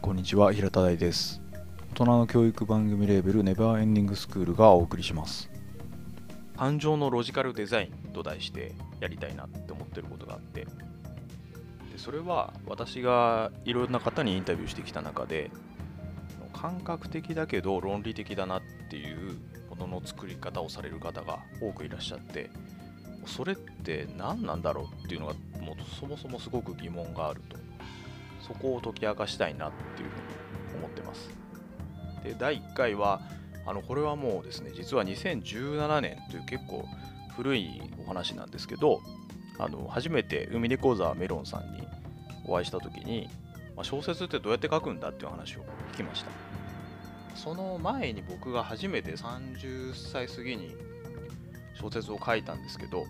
こんにちは平田大です。大人の教育番組レーベルネバーエンディングスクールがお送りします。感情のロジカルデザインと題してやりたいなって思ってることがあって。でそれは私がいろんな方にインタビューしてきた中で感覚的だけど論理的だなっていうものの作り方をされる方が多くいらっしゃってそれって何なんだろうっていうのがもうそもそもすごく疑問があると。そこを解き明かしたいなっていうふうに思ってます。で第1回はあのこれはもうですね実は2017年という結構古いお話なんですけどあの初めて海猫沢メロンさんにお会いした時に、まあ、小説ってどうやって書くんだっていう話を聞きました。その前に僕が初めて30歳過ぎに小説を書いたんですけど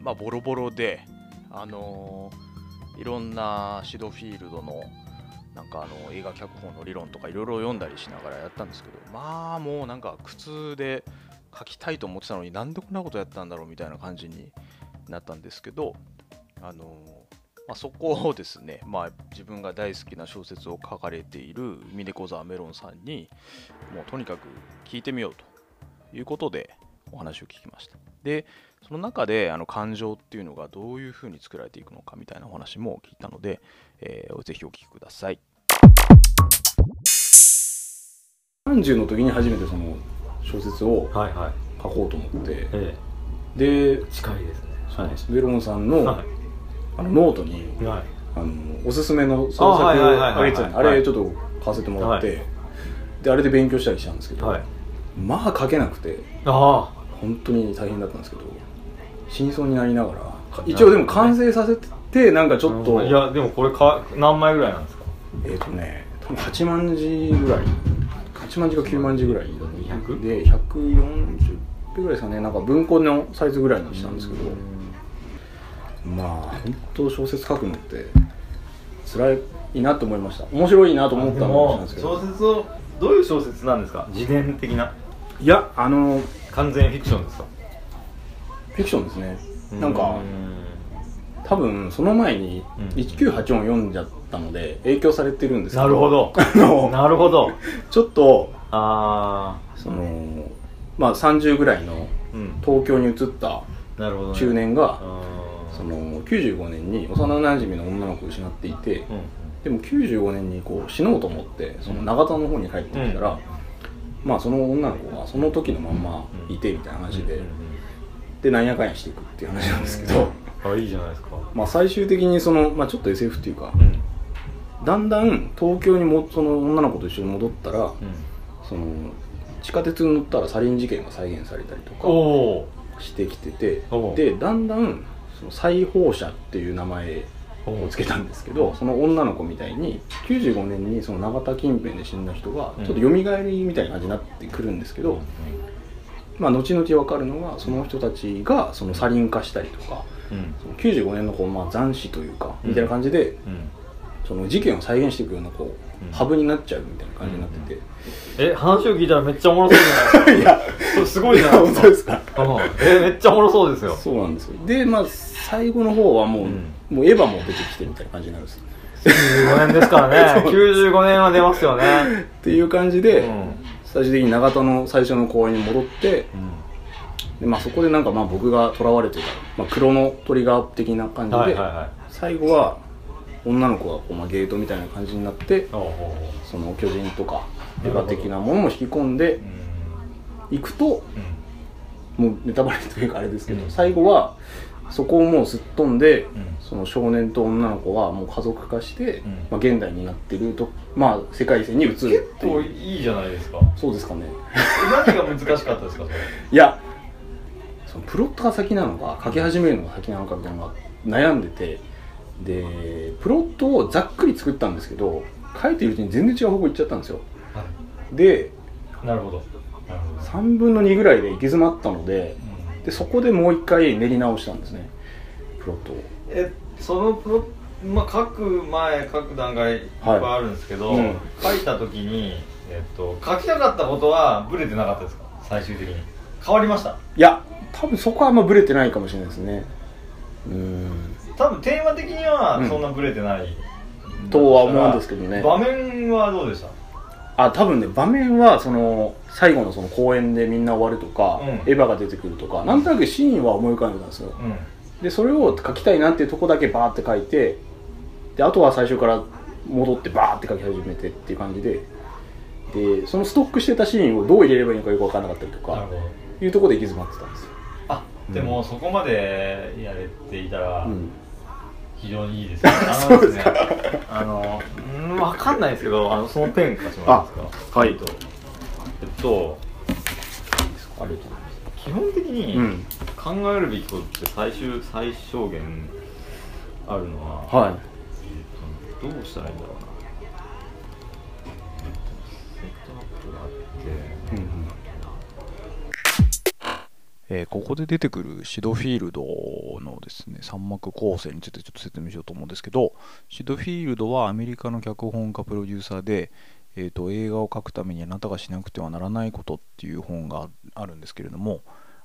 まあボロボロであのー、いろんなシドフィールドのなんかあの映画脚本の理論とかいろいろ読んだりしながらやったんですけどまあもうなんか苦痛で書きたいと思ってたのになんでこんなことやったんだろうみたいな感じになったんですけどあのまあ、そこをですね、まあ、自分が大好きな小説を書かれている海猫沢メロンさんにもうとにかく聞いてみようということでお話を聞きました。でその中であの感情っていうのがどういうふうに作られていくのかみたいなお話も聞いたので、えー、ぜひお聞きください。30の時に初めてその小説を書こうと思って、はいはいええ、で近いですね。そうなんです、ベロンさんの,、あのノートに、はい、あのおすすめの創作あげてたあれちょっと買わせてもらって、であれで勉強したりしたんですけど、まあ書けなくてあ。本当に大変だったんですけど死にそうになりながら。一応でも完成させてなんかちょっと。いやでもこれか何枚ぐらいなんですか？えっ、ー、とね多分8万字ぐらい。8万字か9万字ぐらい。で140ぐらいですかね。なんか文庫のサイズぐらいにしたんですけど。まあ本当小説書くのって辛いなと思いました。面白いなと思ったのなんですけど。小説をどういう小説なんですか？自伝的な？いやあの完全フィクションですか？フィクションですね。なんか多分その前に1984を読んじゃったので影響されてるんですけど。なるほど。なるほど。ちょっとあそのまあ30ぐらいの東京に移った中年が、その95年に幼なじみの女の子を失っていて、でも95年にこう死のうと思ってその長田の方に帰ってきたら、まあその女の子がその時のまんまいてみたいな話で、でなんやかんやしていくっていう話なんですけど、あいいじゃないですか。まあ最終的にその、まあ、ちょっと SF っていうか、だんだん東京にもその女の子と一緒に戻ったら、その地下鉄に乗ったらサリン事件が再現されたりとかしてきてて。でだんだんその再放射っていう名前をつけたんですけどその女の子みたいに95年にその永田近辺で死んだ人がちょっと蘇りみたいな感じになってくるんですけど、まあ、後々分かるのがその人たちがそのサリン化したりとか、うん、その95年のこう、まあ、斬死というかみたいな感じで、その事件を再現していくようなこう、ハブになっちゃうみたいな感じになってて、え話を聞いたらめっちゃおもろそうじゃない？ですかいやすごいじゃないですか本当ですか、えめっちゃおもろそうですよ。そうなんですよ。でまあ最後の方はもう、もうエヴァも出てきてみたいな感じになるんです95年ですからね。95年は出ますよね。っていう感じで、最終的に長田の最初の公園に戻って、でまあ、そこでなんかまあ僕がとらわれてた、まあ、黒のトリガー的な感じで、最後は女の子がこう、まあ、ゲートみたいな感じになってその巨人とかエヴァ的なものも引き込んでいくと、もうネタバレというかあれですけど、最後はそこをもうすっ飛んで、その少年と女の子はもう家族化して、まあ、現代になってると、まあ、世界線に移る結構いいじゃないですか。そうですかね。何が難しかったですか？いやそのプロットが先なのか書き始めるのが先なのかみたいなのが悩んでてでプロットをざっくり作ったんですけど書いてるうちに全然違う方向行っちゃったんですよ、はい、でなるほど。3分の2ぐらいで行き詰まったのでうん、でそこでもう一回練り直したんですね。プロットを。えそのプロまあ、書く前書く段階い。っぱいあるんですけど、はいうん、書いた時に、えっと、書きたかったことはブレてなかったですか？最終的に。変わりました？いや多分そこはあんまブレてないかもしれないですね。うん。多分テーマ的にはそんなブレてない。とは思うんですけどね。場面はどうでした？あ多分ね場面はその最後のその公演でみんな終わるとか、うん、エヴァが出てくるとかなんとなくシーンは思い浮かんでたんですよ、うん、でそれを書きたいなっていうとこだけバーって書いてであとは最初から戻ってバーって書き始めてっていう感じででそのストックしてたシーンをどう入れればいいのかよく分からなかったりとかいうところで行き詰まってたんですよ。あでも、そこまでやれていたら、非常にいいですね。あのですね、あの、かんないですけど、あの、そのペン貸しますか？はい。えっと、あ。基本的に考えるべきことって最終、最小限あるのは、はい。えっと、どうしたらいいんだろうな。セットアップがあって、うんうんえー、ここで出てくるシドフィールドのですね三幕構成についてちょっと説明しようと思うんですけどシドフィールドはアメリカの脚本家プロデューサーで、えーと、映画を描くためにあなたがしなくてはならないことっていう本があるんですけれども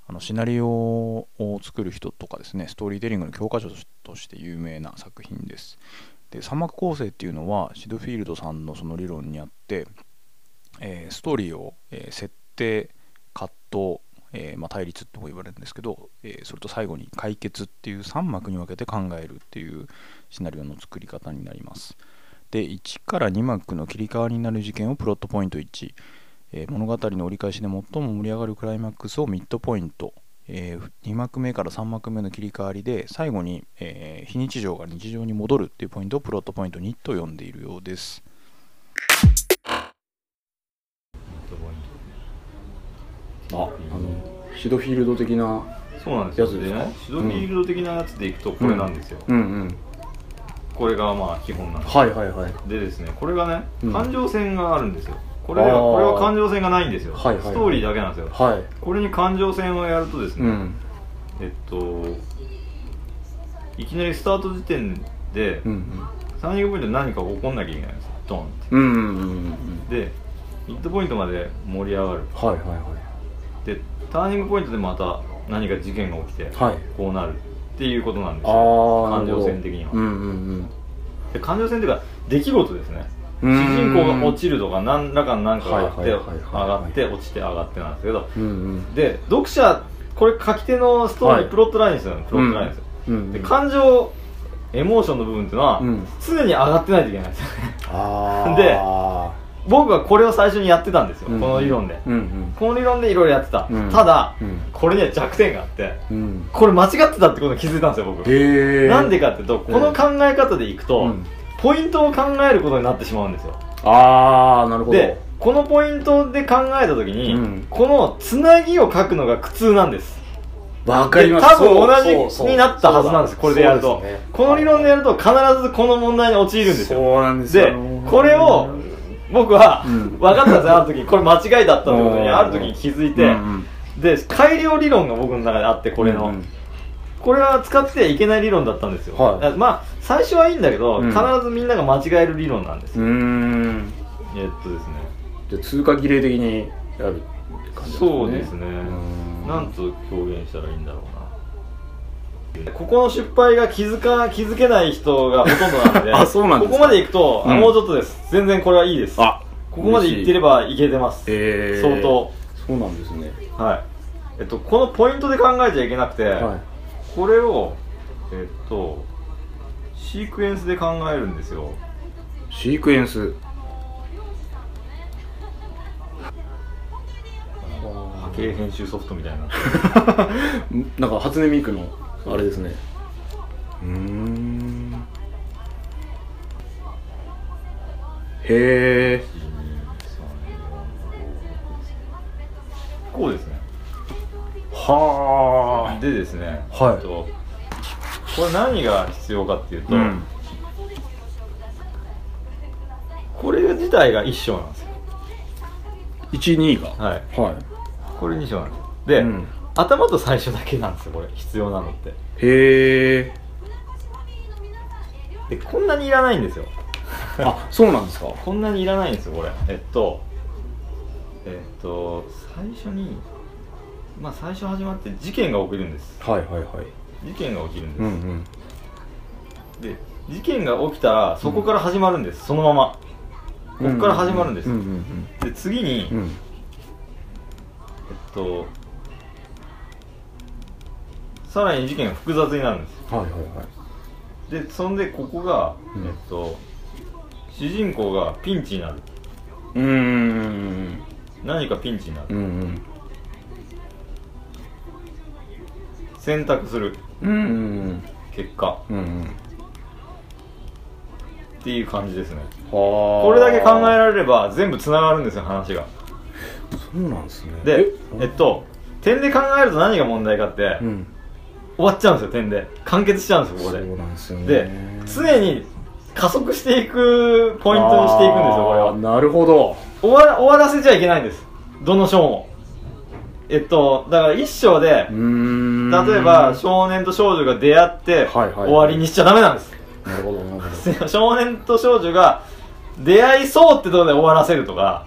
あのシナリオを作る人とかですねストーリーテリングの教科書として有名な作品ですで三幕構成っていうのはシドフィールドさんのその理論にあって、えー、ストーリーを、えー、設定葛藤えー、まあ、対立とも言われるんですけど、え、それと最後に解決っていう3幕に分けて考えるっていうシナリオの作り方になります。で1から2幕の切り替わりになる事件をプロットポイント1、えー、物語の折り返しで最も盛り上がるクライマックスをミッドポイント、え2幕目から3幕目の切り替わりで最後に、え非日常が日常に戻るっていうポイントをプロットポイント2と呼んでいるようです。ああのシドフィールド的なそうなんですよ。ねシドフィールド的なやつでいくとこれなんですよ、うん、うんうんこれがまあ基本なんです。はいはいはい。でですねこれがね感情線があるんですよ、これはこれは感情線がないんですよ、はいはいはい、ストーリーだけなんですよ、はい、これに感情線をやるとですね、うん、えっといきなりスタート時点で、うんうん、ターニングポイントで何か起こんなきゃいけないんですドンって、うんうんうんうん、でミッドポイントまで盛り上がる。はいはいはい。でターニングポイントでまた何か事件が起きて、はい、こうなるっていうことなんですよ。感情線的には、うんうんうん、で感情線っていうか出来事ですね。主人公が落ちるとか何らかの何かがあって上がって落ちて上がってなんですけど、うんうん、で読者これ書き手のストーリー、はい、プロットラインですよね。プロットラインですよ、うん。うん、で感情エモーションの部分っていうのは、うん、常に上がってないといけないんですよね。で僕はこれを最初にやってたんですよ、うん、この理論で、うんうん、この理論でいろいろやってた、うん、ただ、うん、これには弱点があって、これ間違ってたってことに気づいたんですよ僕。なんでかっていうとこの考え方でいくと、ポイントを考えることになってしまうんですよ。ああなるほど。でこのポイントで考えた時に、このつなぎを書くのが苦痛なんです。わかります。多分同じになったはずなんですこれでやると、ね、この理論でやると必ずこの問題に陥るんですよ。そうなんですよ。でこれを僕は、分かったんですよ、ある時これ間違いだったってことに、ある時に気づいて、で、改良理論が僕の中であって、これの。これは使っていけない理論だったんですよ。はい、まあ、最初はいいんだけど、必ずみんなが間違える理論なんですよ。えっとですね。じゃ通過儀礼的にやる感じですね。そうですね。なんと表現したらいいんだろうな。ここの失敗が気づか気づけない人がほとんどなんで あそうなんですここまでいくと、うん、もうちょっとです。全然これはいいですあここまでいってればいけてます、えー、相当。そうなんですね。はい。えっとこのポイントで考えちゃいけなくて、はい、これをえっとシークエンスで考えるんですよ。シークエンス。波形編集ソフトみたいな。なんか初音ミクのあれですね。うん。へえこうですね。はあでですねはい。とこれ何が必要かっていうと、うん、これ自体が一章なんですよ。12が。はい、はい、これ2章なんですで、うん、頭と最初だけなんですよこれ必要なのって。へえでこんなにいらないんですよ。あそうなんですか？こんなにいらないんですよこれ。えっとえっと最初にまあ最初始まって事件が起きるんです。はいはいはい。事件が起きるんです、うんうん、で事件が起きたらそこから始まるんです、そのまま。ここから始まるんです、で次に、えっとさらに事件が複雑になるんです。はいはいはい。でそんでここが、えっと主人公がピンチになる。うん。何かピンチになる、うんうん。選択する、うんうん、結果、うんうん、っていう感じですね。これだけ考えられれば全部つながるんですよ話が。そうなんですね。でえっと点で考えると何が問題かって、うん、終わっちゃうんですよ点で。完結しちゃうんですよここで。そうなんですよね。で常に加速していくポイントにしていくんですよこれは。なるほど。終わ終わらせちゃいけないんです。どの章も。えっとだから一章で例えば少年と少女が出会って終わりにしちゃダメなんです。なるほどなるほど。少年と少女が出会いそうってところで終わらせるとか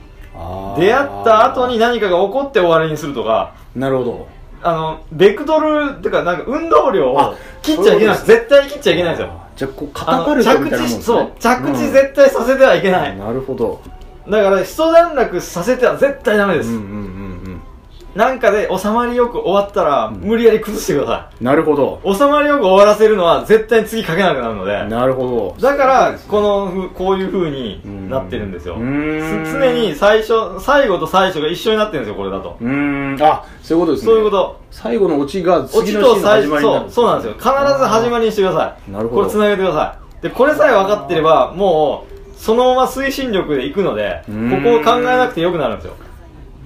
出会った後に何かが起こって終わりにするとかなるほどあのベクトルっていうかなんか運動量を切っちゃいけない。絶対切っちゃいけないん。ですよじゃあこうカタパルトみたいなもんです、ね、そう着地絶対させてはいけない、うん、なるほど。だから一段落させては絶対ダメです、うんうんなんかで収まりよく終わったら、無理やり崩してください。なるほど。収まりよく終わらせるのは絶対に次書けなくなるので。なるほど。だから、このふ、こういう風になってるんですよ。常に最初、最後と最初が一緒になってるんですよ、これだと。うん。あ、そういうことですね。そういうこと。最後のオチが次のシーンの始まりになる。そう、そうなんですよ。必ず始まりにしてください。なるほど。これ繋げてください。で、これさえ分かってれば、もう、そのまま推進力でいくので、ここを考えなくてよくなるんですよ。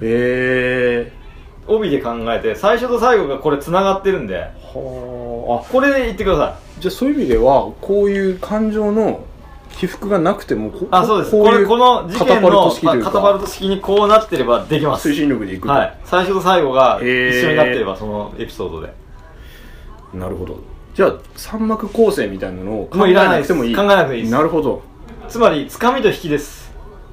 へえー。帯で考えて最初と最後がこれつながってるんで。はあ。これで言ってください。じゃあそういう意味ではこういう感情の起伏がなくてもあそうです。これこの事件のカタパルト式にこうなってればできます。推進力でいくはい。最初と最後が一緒になってればそのエピソードで。なるほど。じゃあ三幕構成みたいなのを考えなくてもいい。考えなくていいです。なるほど。つまりつかみと引きです。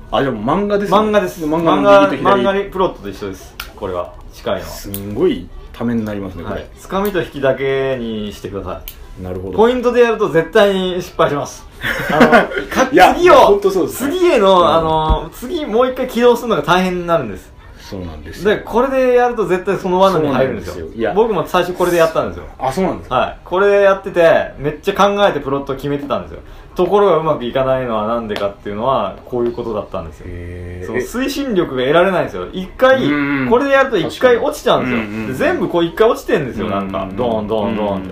あでも漫画です、ね、漫画です。漫画漫画にプロットと一緒ですこれは。近いのは。すんごいためになりますねこれ、はい、つかみと引きだけにしてください。なるほど。ポイントでやると絶対に失敗します。あの次を次への、うん、あの次もう一回起動するのが大変になるんです。そうなんですでこれでやると絶対その罠に入るんですよ。いや。僕も最初これでやったんですよ。あそうなんですか。はい。これでやっててめっちゃ考えてプロット決めてたんですよところがうまくいかないのはなんでかっていうのはこういうことだったんですよ。その推進力が得られないんですよ。一回これでやると一回落ちちゃうんですよ。全部こう一回落ちてんですよなんか。ドンドンドンって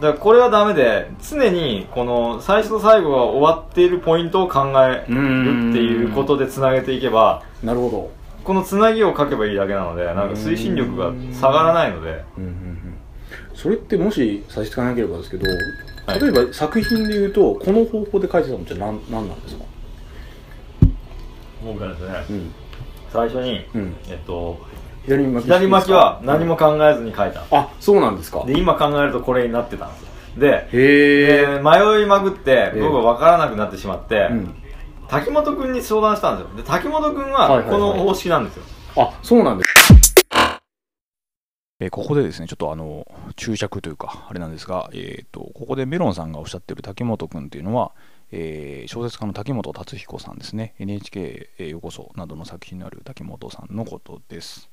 だからこれはダメで常にこの最初と最後が終わっているポイントを考えるっていうことでつなげていけばなるほど。このつなぎを書けばいいだけなのでなんか推進力が下がらないので。それってもし差し支えなければですけど例えば作品でいうとこの方法で書いてたのって何何なんですか？僕はですね、うん、最初に、うん、えっと左巻き左巻きは何も考えずに書いた、うん、あそうなんですか。で今考えるとこれになってたんですでで迷いまくって僕は分からなくなってしまって、滝本君に相談したんですよ。で滝本君はこの方式なんですよ、はいはいはい、あそうなんですえー、ここでですね、ちょっとあの注釈というか、あれなんですが、えーと、ここでメロンさんがおっしゃってる滝本君というのは、えー、小説家の滝本達彦さんですね、NHK よこそなどの作品のある滝本さんのことです。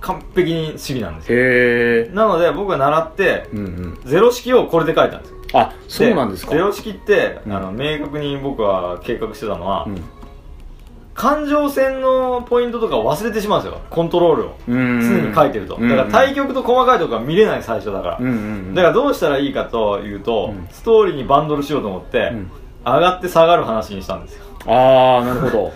完璧に主義なんですよ。なので僕が習って、うんうん、ゼロ式をこれで書いたんですよ。あそうなんですか。ゼロ式って、うん、あの明確に僕は計画してたのは、うん感情線のポイントとか忘れてしまうんですよ。コントロールを。常に書いてると。だから対局と細かいところが見れない最初だから。だからどうしたらいいかというとストーリーにバンドルしようと思って上がって下がる話にしたんですよ。ああなるほど。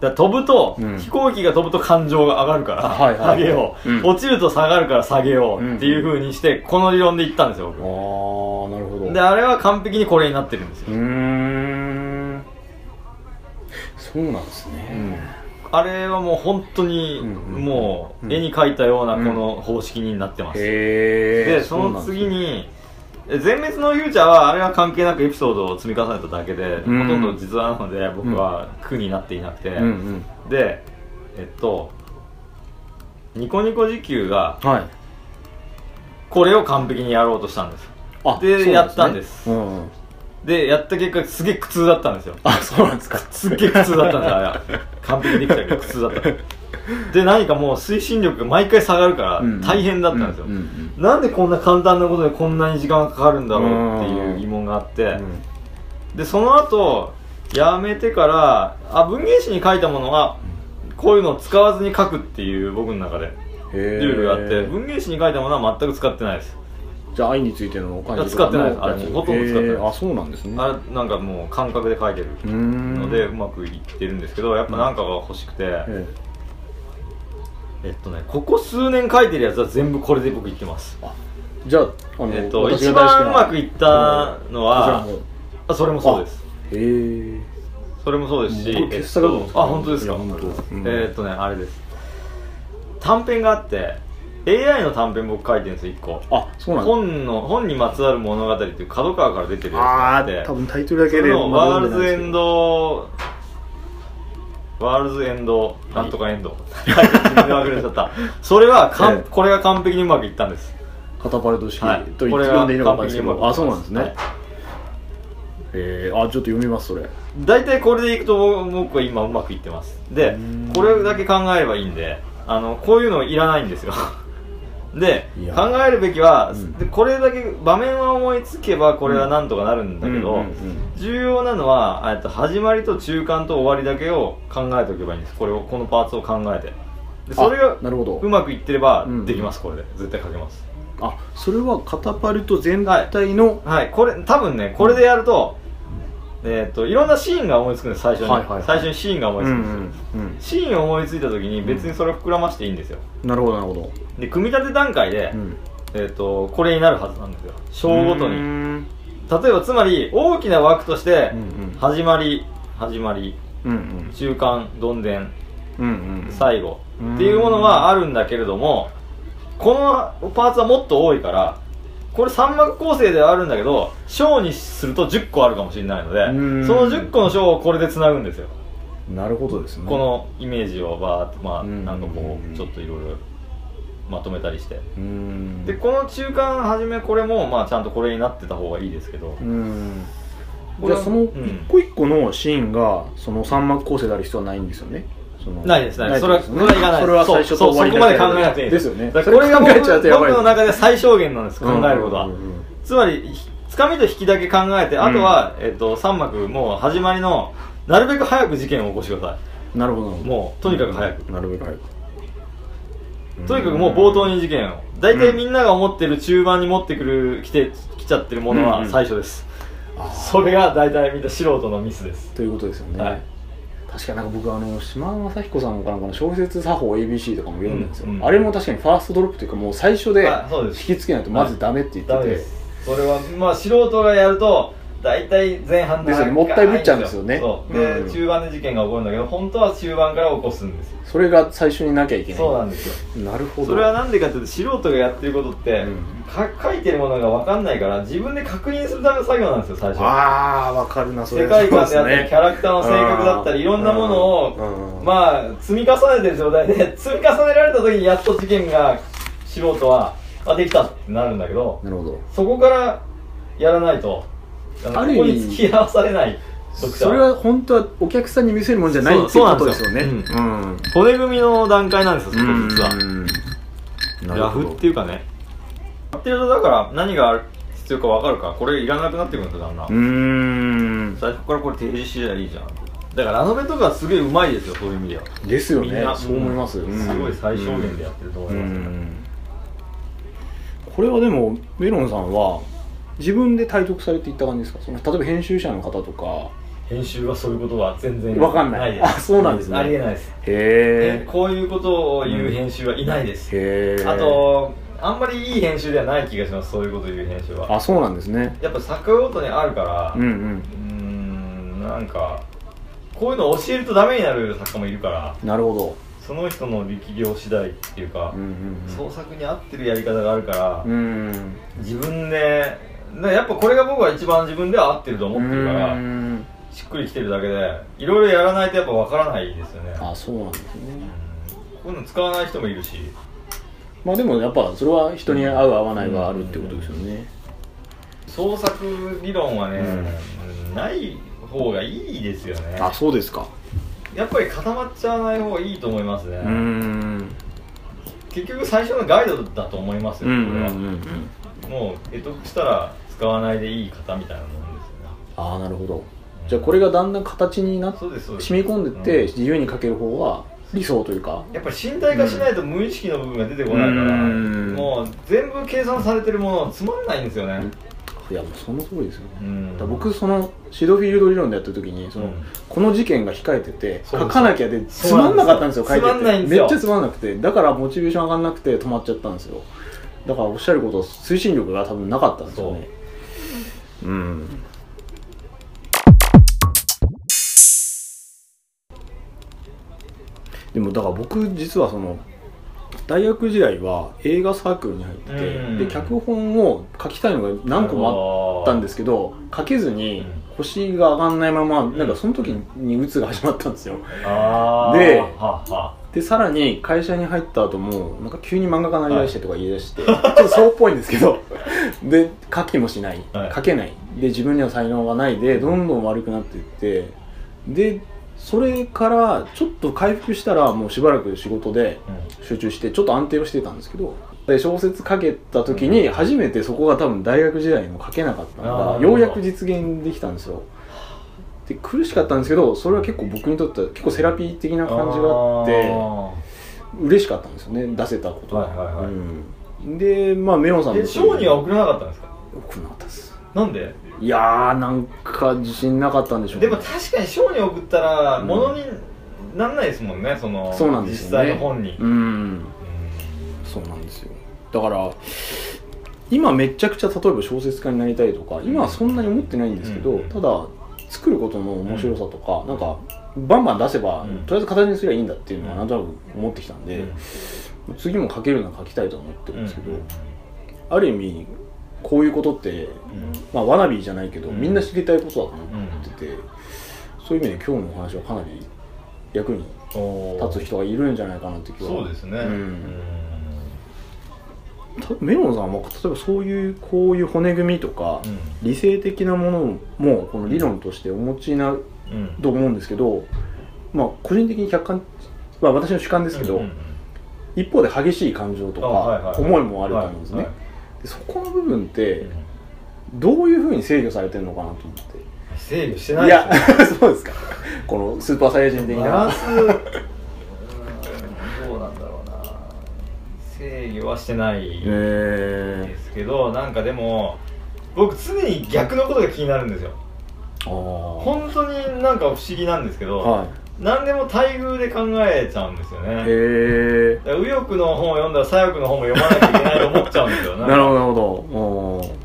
だ飛ぶと、うん、飛行機が飛ぶと感情が上がるから、はいはい、上げよう、うん、落ちると下がるから下げようっていうふうにして、この理論で言ったんですよ僕。ああなるほど。であれは完璧にこれになってるんですよ。うんそうなんですね、うん、あれはもう本当にもう絵に描いたようなこの方式になってます、でその次に全滅のフューチャーはあれは関係なくエピソードを積み重ねただけで、ほとんど実話なので僕は苦になっていなくて、でえっとニコニコ時給が、はい、これを完璧にやろうとしたんです。でやったんです、うんうんでやった結果すげえ苦痛だったんですよ。あそうなんですか。すっげえ苦痛だったんですよあれ完璧にできたけど苦痛だったで何かもう推進力が毎回下がるから大変だったんですよ、うんうんうん。うん、なんでこんな簡単なことでこんなに時間がかかるんだろうっていう疑問があって、うん、でその後やめてからあ文芸誌に書いたものはこういうのを使わずに書くっていう僕の中でルールがあって文芸誌に書いたものは全く使ってないですじゃあ愛についてのお金使ってないです。あれほとんど使ってないあそうなんですね。あれなんかもう感覚で書いてる。のでうまくいってるんですけどやっぱ何かが欲しくて、えっとねここ数年書いてるやつは全部これで僕言ってます。じゃああの、えっと、一番うまくいったのはあそれもそうです。へえ。それもそうです。し、えっと、あ本当ですか、えっとねあれです。短編があって AI の短編僕書いてるんですよ1個。あそうなん本の本にまつわる物語っていう角川から出てるやつがあって。多分タイトルだけでワールズエンドワールズエンドなんとかエンド、はい、れちゃった。それはかん、ええ、これが完璧にうまくいったんです。カタパルト式、はい、と言ってんでいいのか分かんないですけど。あそうなんですね、はい。えー、あちょっと読みますそれ。大体これでいくと僕は今うまくいってます。でこれだけ考えればいいんであのこういうのいらないんですよで考えるべきは、うん、でこれだけ場面は思いつけばこれはなんとかなるんだけど、重要なのはと始まりと中間と終わりだけを考えておけばいいんです。これをこのパーツを考えて。でそれがうまくいってればできます、これで。絶対書けます。あそれはカタパルト全体の、はい、はい、これ多分ねこれでやると、えーと、いろんなシーンが思いつくんです最初に、はいはいはい、最初にシーンが思いつくんですよ、うんうんうん、シーンを思いついた時に別にそれを膨らましていいんですよ、うん、なるほどなるほど。で組み立て段階で、うん、えーと、これになるはずなんですよ。章ごとに。例えばつまり大きな枠として始まり、始まり、うんうん、中間どんでん、うんうん、最後。っていうものはあるんだけれどもこのパーツはもっと多いからこれ3幕構成ではあるんだけど章にすると10個あるかもしれないのでその10個の章をこれでつなぐんですよ。なるほどですね。このイメージをバーってまあなんかこうちょっといろいろまとめたりして。でこの中間はじめこれもまあちゃんとこれになってた方がいいですけど。じゃあその一個一個のシーンがその3幕構成である必要はないんですよねないですないです。それはそれはいらないそれは最初と終わりそこまで考えなくていいです。よね。これが僕の中で最小限なんです考えることは。つまりつかみと引きだけ考えてあとはえっと3幕もう始まりのなるべく早く事件を起こしてください。なるほど。もうとにかく早く。なるべく早く。とにかくもう冒頭に事件を。大体みんなが思ってる中盤に持ってくる来て来ちゃってるものは最初です、それが大体みんな素人のミスです。ということですよね、はい確かなんか僕あの島正彦さんのかなんかの小説作法 ABC とかも読んだんですよ、うんうん、あれも確かにファーストドロップというかもう最初で引き付けないとまずダメって言ってて、はい、それはまあ素人がやると大体前半ですよね。もったいぶっちゃうんですよね。で、う。ん、中盤で事件が起こるんだけど本当は中盤から起こすんですよ。それが最初になきゃいけない。そうなんですよ。なるほど。それはなんでかっていうと素人がやってることって、うん、書いてるものが分かんないから自分で確認するための作業なんですよ最初。ああ分かるなそれ。世界観であったり、ね、キャラクターの性格だったりいろんなものをまあ積み重ねてる状態で 積み重ねられた時にやっと事件が素人はあできたってなるんだけどなるほど。そこからやらないとある意味付き合わされないそれは本当はお客さんに見せるもんじゃないっていうことですよね、うんうん、骨組みの段階なんですよそこ実は。ラフっていうかね。やってるとだから何が必要か分かるか。これいらなくなってくるんですよだんだん。最初からこれ提示してりゃいいじゃん。だからラノベとかすげえうまいですよそういう意味では。ですよね。そう思います、うん、すごい最小限でやってると思います、これはでもメロンさんは自分で体得されていった感じですか？その例えば編集者の方とか。編集はそういうことは全然分かんない。あそうなんですね。ありえないです。へえこういうことを言う編集はいないです、うん、へえあとあんまりいい編集ではない気がしますそういうことを言う編集は。あそうなんですね。やっぱ作家ごとにあるからうんうん。うんなんかこういうのを教えるとダメになる作家もいるからなるほど。その人の力量次第っていうか、うんうんうん、創作に合ってるやり方があるから、うんうん、自分でやっぱこれが僕は一番自分では合ってると思ってるからしっくりきてるだけでいろいろやらないとやっぱ分からないですよね。あそうなんですね、こういうの使わない人もいるし。まあでもやっぱそれは人に合う合わないがあるってことですよね、創作理論はね、うん、ない方がいいですよね。あそうですか。やっぱり固まっちゃわない方がいいと思いますね。結局最初のガイドだと思いますよ、これは、もう得得したら使わないでいい型みたいなもんですよね。ああなるほど。じゃあこれがだんだん形になって染み込んでって自由に書ける方が理想というか。やっぱり身体化しないと無意識の部分が出てこないから、もう全部計算されてるものはつまんないんですよね、いやもうその通りですよね、僕そのシドフィールド理論でやった時にその、うん、この事件が控えてて書かなきゃでつまんなかったんですよ書いてて。めっちゃつまんなくて。だからモチベーション上がんなくて止まっちゃったんですよ。だからおっしゃること推進力が多分なかったんですよねうん。でもだから僕実はその大学時代は映画サークルに入ってて、で脚本を書きたいのが何個もあったんですけど書けずに星が上がんないままなんかその時に鬱が始まったんですよ。ででさらに会社に入った後もなんか急に漫画家になりだしてとか言い出して、はい、ちょっとそうっぽいんですけどで書きもしない、はい、書けない。で自分には才能がないでどんどん悪くなっていってでそれからちょっと回復したらもうしばらく仕事で集中してちょっと安定をしてたんですけどで小説書けた時に初めてそこが多分大学時代も書けなかったのがようやく実現できたんですよ。で苦しかったんですけどそれは結構僕にとっては結構セラピー的な感じがあって嬉しかったんですよね出せたこと。が、はいはいはい。うん、でまあメロンさんも賞には送らなかったんですか？送らなかったです。なんで？いやーなんか自信なかったんでしょう、ね、でも確かに賞に送ったらものになんないですもんね、そのそうなんですよ、ね、実際の本に。うんそうなんですよ。だから今めちゃくちゃ例えば小説家になりたいとか今はそんなに思ってないんですけど、うん、ただ作ることの面白さとか、うん、なんかバンバン出せば、うん、とりあえず形にすればいいんだっていうのはなんとなく思ってきたんで、次も書けるのは書きたいと思ってるんですけど、ある意味こういうことって、まあわなびじゃないけど、みんな知りたいことだと思ってて、そういう意味で今日のお話はかなり役に立つ人がいるんじゃないかなって気はそうですね、うんメロンさんも例えばそういうこういう骨組みとか、理性的なものもこの理論としてお持ちな、と思うんですけどまあ個人的に客観まあ私の主観ですけど、一方で激しい感情とか思いもあると思うんですね、そこの部分ってどういうふうに制御されてるのかなと思って。制御してないいや そうですか。このスーパーサイヤ人的なバランスどうなんだろうな制御はしてないですけど、なんかでも僕常に逆のことが気になるんですよ。本当になんか不思議なんですけど、はい。何でも待遇で考えちゃうんですよね。へえ右翼の本を読んだら左翼の本も読まなきゃいけないと思っちゃうんですよ。なるほど。なるほど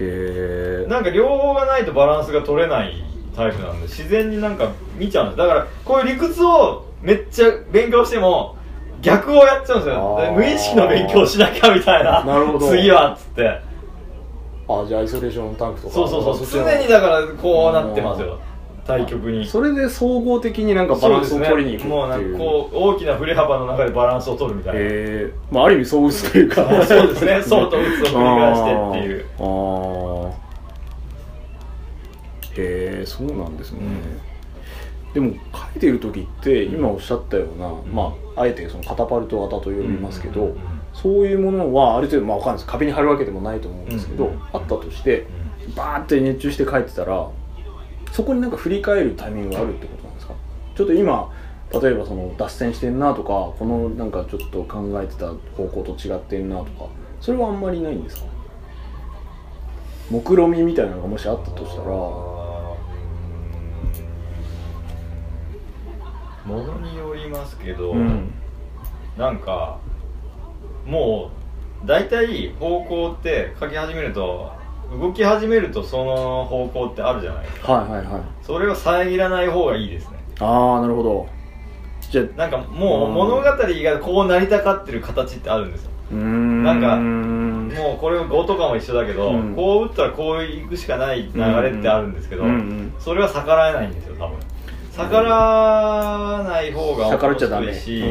へえなんか両方がないとバランスが取れないタイプなんで自然になんか見ちゃうんです。だからこういう理屈をめっちゃ勉強しても逆をやっちゃうんですよ。無意識の勉強しなきゃみたいな。なるほど。次はっつって。あじゃあアイソレーションタンクとか。そうそうそう。常にだからこうなってますよ。対局に。それで総合的になんかバランスを取りにいくっていう。もうなんかこう大きな振れ幅の中でバランスを取るみたいな。へえまあある意味相打つというか。そうですね。そうと打つを繰り返してっていう。ああへえそうなんですね、うん、でも書いてる時って今おっしゃったような、うん、まああえてそのカタパルト型と呼びますけど、そういうものはある程度まあ分かんないです。壁に貼るわけでもないと思うんですけど、あったとしてバーって熱中して書いてたらそこになんか振り返るタイミングがあるってことなんですか？ちょっと今例えばその脱線してんなとかこのなんかちょっと考えてた方向と違ってんなとかそれはあんまりないんですか？目論みみたいなのがもしあったとしたらものによりますけど、うん、なんかもう大体方向って書き始めると動き始めるとその方向ってあるじゃないですか。はいはいはい。それを遮らない方がいいですね。ああなるほど。じゃなんかもう物語がこうなりたかってる形ってあるんですよ。なんかもうこれ5とかも一緒だけど、うん、こう打ったらこういくしかない流れってあるんですけど、うんうん、それは逆らえないんですよ多分逆らわない方が面白いし、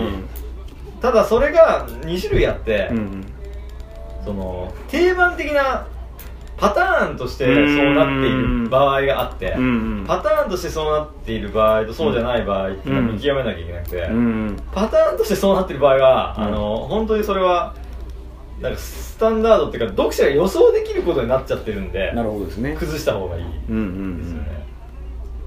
ただそれが2種類あって、うん、その定番的なパターンとしてそうなっている場合があって、パターンとしてそうなっている場合とそうじゃない場合っていうのを見極めなきゃいけなくて、パターンとしてそうなっている場合は、あの本当にそれはなんかスタンダードっていうか読者が予想できることになっちゃってるんでなるほどですね。崩した方がいいですよね。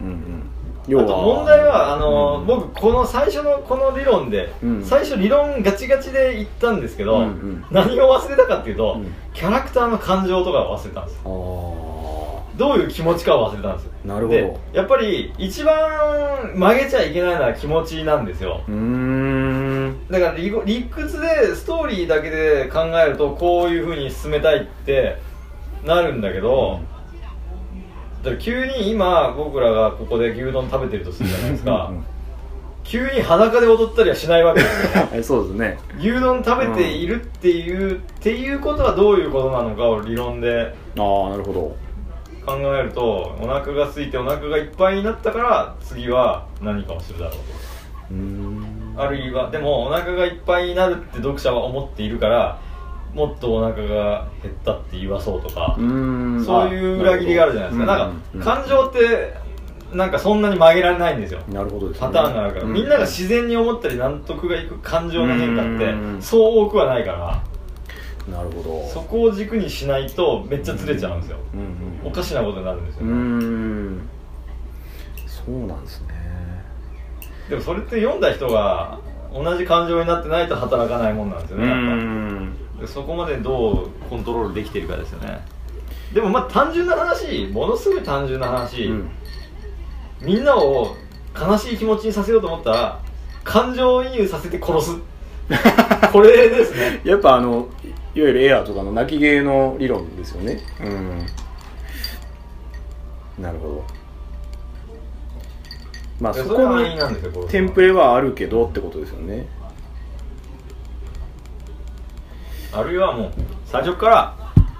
うんうんあと問題はあの、うん、僕この最初のこの理論で、うん、最初理論ガチガチで言ったんですけど、うんうん、何を忘れたかっていうと、うん、キャラクターの感情とかを忘れたんですどういう気持ちかを忘れたんですなるほど。やっぱり一番曲げちゃいけないのは気持ちなんですよ。うん。だから理屈でストーリーだけで考えるとこういうふうに進めたいってなるんだけど、うんだから急に今僕らがここで牛丼食べてるとするじゃないですか。急に裸で踊ったりはしないわけですよね。そうですね。牛丼食べているっていう、うん、っていうことはどういうことなのかを理論でああなるほど。考えるとお腹が空いてお腹がいっぱいになったから次は何かをするだろうと。あるいはでもお腹がいっぱいになるって読者は思っているからもっとお腹が減ったって言わそうとかそういう裏切りがあるじゃないですか。なんか感情ってなんかそんなに曲げられないんですよ。なるほど、ね、パターンがあるから、みんなが自然に思ったり納得がいく感情の変化ってそう多くはないから。なるほど。そこを軸にしないとめっちゃずれちゃうんですよ、おかしなことになるんですよね。そうなんですね。でもそれって読んだ人が同じ感情になってないと働かないもんなんですよねやっぱそこまでどうコントロールできてるかですよね。でもまあ単純な話ものすごい単純な話、うん、みんなを悲しい気持ちにさせようと思ったら感情移入させて殺す。これですね。やっぱあのいわゆるエアーとかの泣き芸の理論ですよね。うん。なるほど。まあそこにテンプレはあるけどってことですよねあるいはもう最初から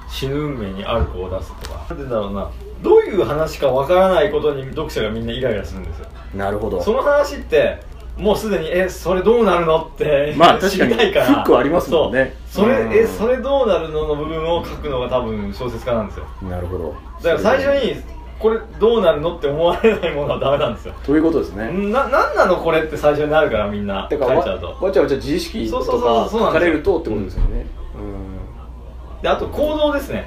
死ぬ運命にある子を出すとか。なんでだろうな。どういう話かわからないことに読者がみんなイライラするんですよ。なるほど。その話ってもうすでにえそれどうなるのってまあ 確かに。フックありますもんね。それ、うん、えそれどうなるのの部分を書くのが多分小説家なんですよ。なるほど。だから最初にこれどうなるのって思われないものはダメなんですよ。ということですね。ななんなのこれって最初になるからみんな書いちゃうと。わちゃわちゃ自意識とか書かれるとってことですよねであと行動ですね。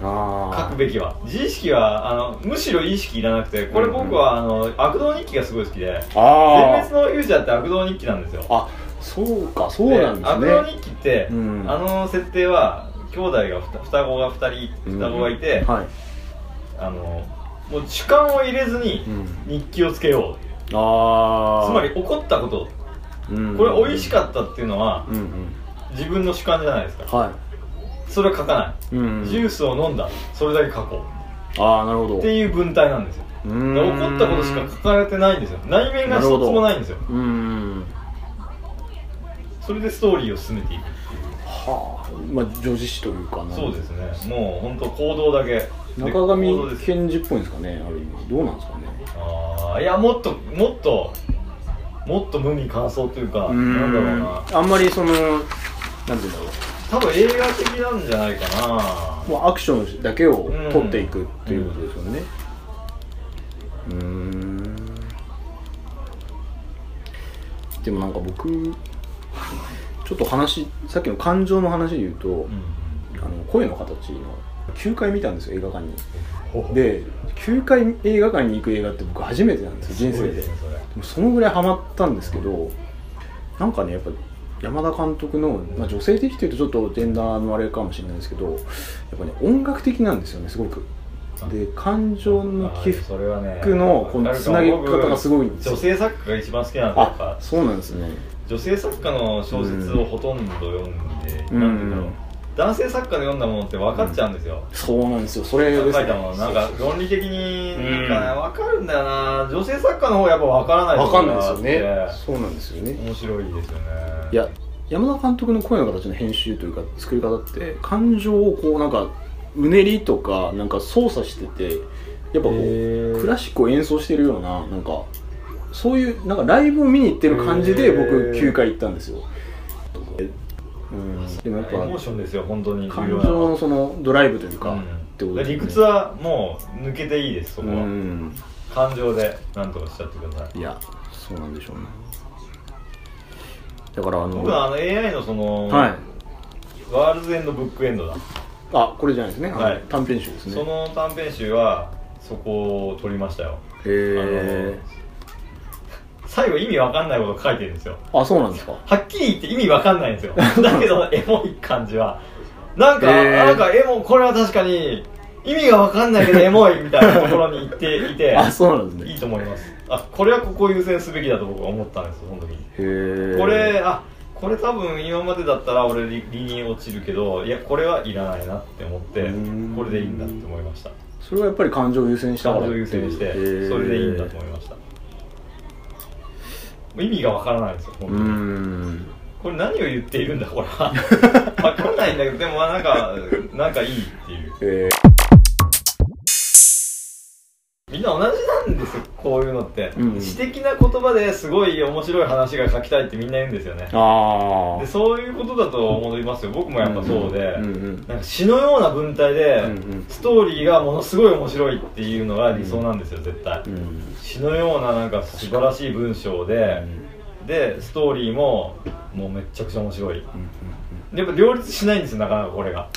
書くべきは。自意識はあのむしろ意識いらなくてこれ僕は、あの悪道日記がすごい好きで「全滅の勇者」って悪道日記なんですよ。あそうかそうなんですね。悪道日記って、うん、あの設定は兄弟が双子が2人双子がいて、うんはい、あのもう主観を入れずに日記をつけよう、うん、あつまり怒ったこと、うん、これ美味しかったっていうのは、うんうん、自分の主観じゃないですか、はいそれは書かない、うん。ジュースを飲んだ。それだけ書こう。ああなるほど。っていう文体なんですよ。起こったことしか書かれてないんですよ。内面が一つもないんですよ。うん。それでストーリーを進めていく。はあ。まあ女子誌というかそうですね。もう本当行動だけ。中上賢治っぽいんですかねある意味。どうなんですかね。ああいやもっともっともっと無味乾燥というかなんだろうな。あんまりそのなんていうんだろう多分映画的なんじゃないかな。もうアクションだけを撮っていくっていうことですよね。うん。でもなんか僕ちょっと話さっきの感情の話で言うと、うん、あの声の形の9回見たんですよ映画館に。で9回映画館に行く映画って僕初めてなんですよ人生で、ね、そのぐらいハマったんですけどなんかねやっぱ山田監督の、まあ、女性的というとちょっとジェンダーのあれかもしれないですけどやっぱね音楽的なんですよねすごく。で感情の起伏のこのつなげ方がすごいんですよ。女性作家が一番好きなんだあそうなんですね。女性作家の小説をほとんど読んで、うん、なんていうの、男性作家で読んだものって分かっちゃうんですよ、うん、そうなんですよ。それです、ね、書いたもの。なんか論理的になんか、ね、分かるんだよな。女性作家の方やっぱ分からない分かんないですよね。そうなんですよね。面白いですよね。いや山田監督の声の形の編集というか作り方って感情をこうなんかうねりとかなんか操作しててやっぱこうクラシックを演奏してるようななんかそういうなんかライブを見に行ってる感じで僕9回行ったんですようん、でもやっぱエモーションですよ本当に感情のそのドライブというか、うん、ってこと、ね、理屈はもう抜けていいですそこは、うん、感情で何とかしちゃってください。いやそうなんでしょうね。だからあの僕はあの AI のその、はい、ワールズエンドブックエンドだ。あこれじゃないですね、はい、短編集ですね。その短編集はそこを取りましたよ。へえ最後意味わかんないこと書いてるんですよ。あそうなんですか？はっきり言って意味わかんないんですよ。だけどエモい感じは。なんか、なんかエモこれは確かに意味がわかんないけどエモいみたいなところに行っていて あそうなんですね。いいと思います。あこれはここを優先すべきだと僕は思ったんですその時に。へえこれあこれ多分今までだったら俺理に落ちるけどいやこれはいらないなって思ってこれでいいんだって思いました。それはやっぱり感情優先した感情優先してそれでいいんだと思いました意味がわからないですよ本当に。これ何を言っているんだこれは。わかんないんだけどでもなんかなんかいいっていう、みんな同じなんですよこういうのって、うん、詩的な言葉ですごい面白い話が書きたいってみんな言うんですよね。でそういうことだと思いますよ。僕もやっぱそうで、うんうん、なんか詩のような文体で、ストーリーがものすごい面白いっていうのが理想なんですよ絶対、詩のようななんか素晴らしい文章で、でストーリーももうめっちゃくちゃ面白い、でも両立しないんですよなかなかこれが。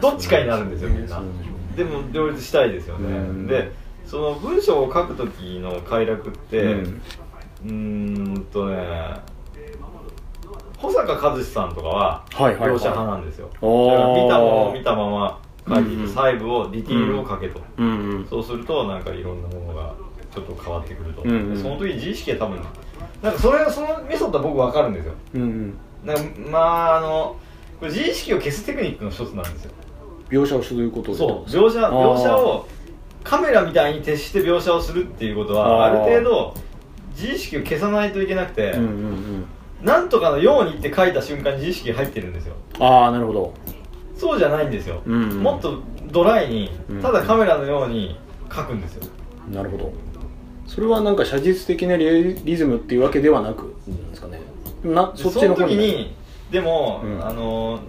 どっちかになるんですよみんな。でも両立したいですよね、でその文章を書く時の快楽ってうん。とね保坂和志さんとかは描写派なんですよ、はい見たものを見たまま書いていて、細部をディティールを書けと、うんうん、そうするとなんかいろんなものがちょっと変わってくると、うんうん、その時自意識は多分なんかそれそのメソッドは僕分かるんですよ、うんうん、なんかまああのこれ自意識を消すテクニックの一つなんですよ。描写をすることそう。描写描写をカメラみたいに徹して描写をするっていうことはある程度自意識を消さないといけなくて、うんうんうん、なんとかのようにって書いた瞬間に自意識入ってるんですよ。ああなるほど。そうじゃないんですよ、うんうん、もっとドライにただカメラのように書くんですよ、うん、なるほど。それはなんか写実的なリズムっていうわけではなくなんですかね。なそっちの時にでも、うん、あの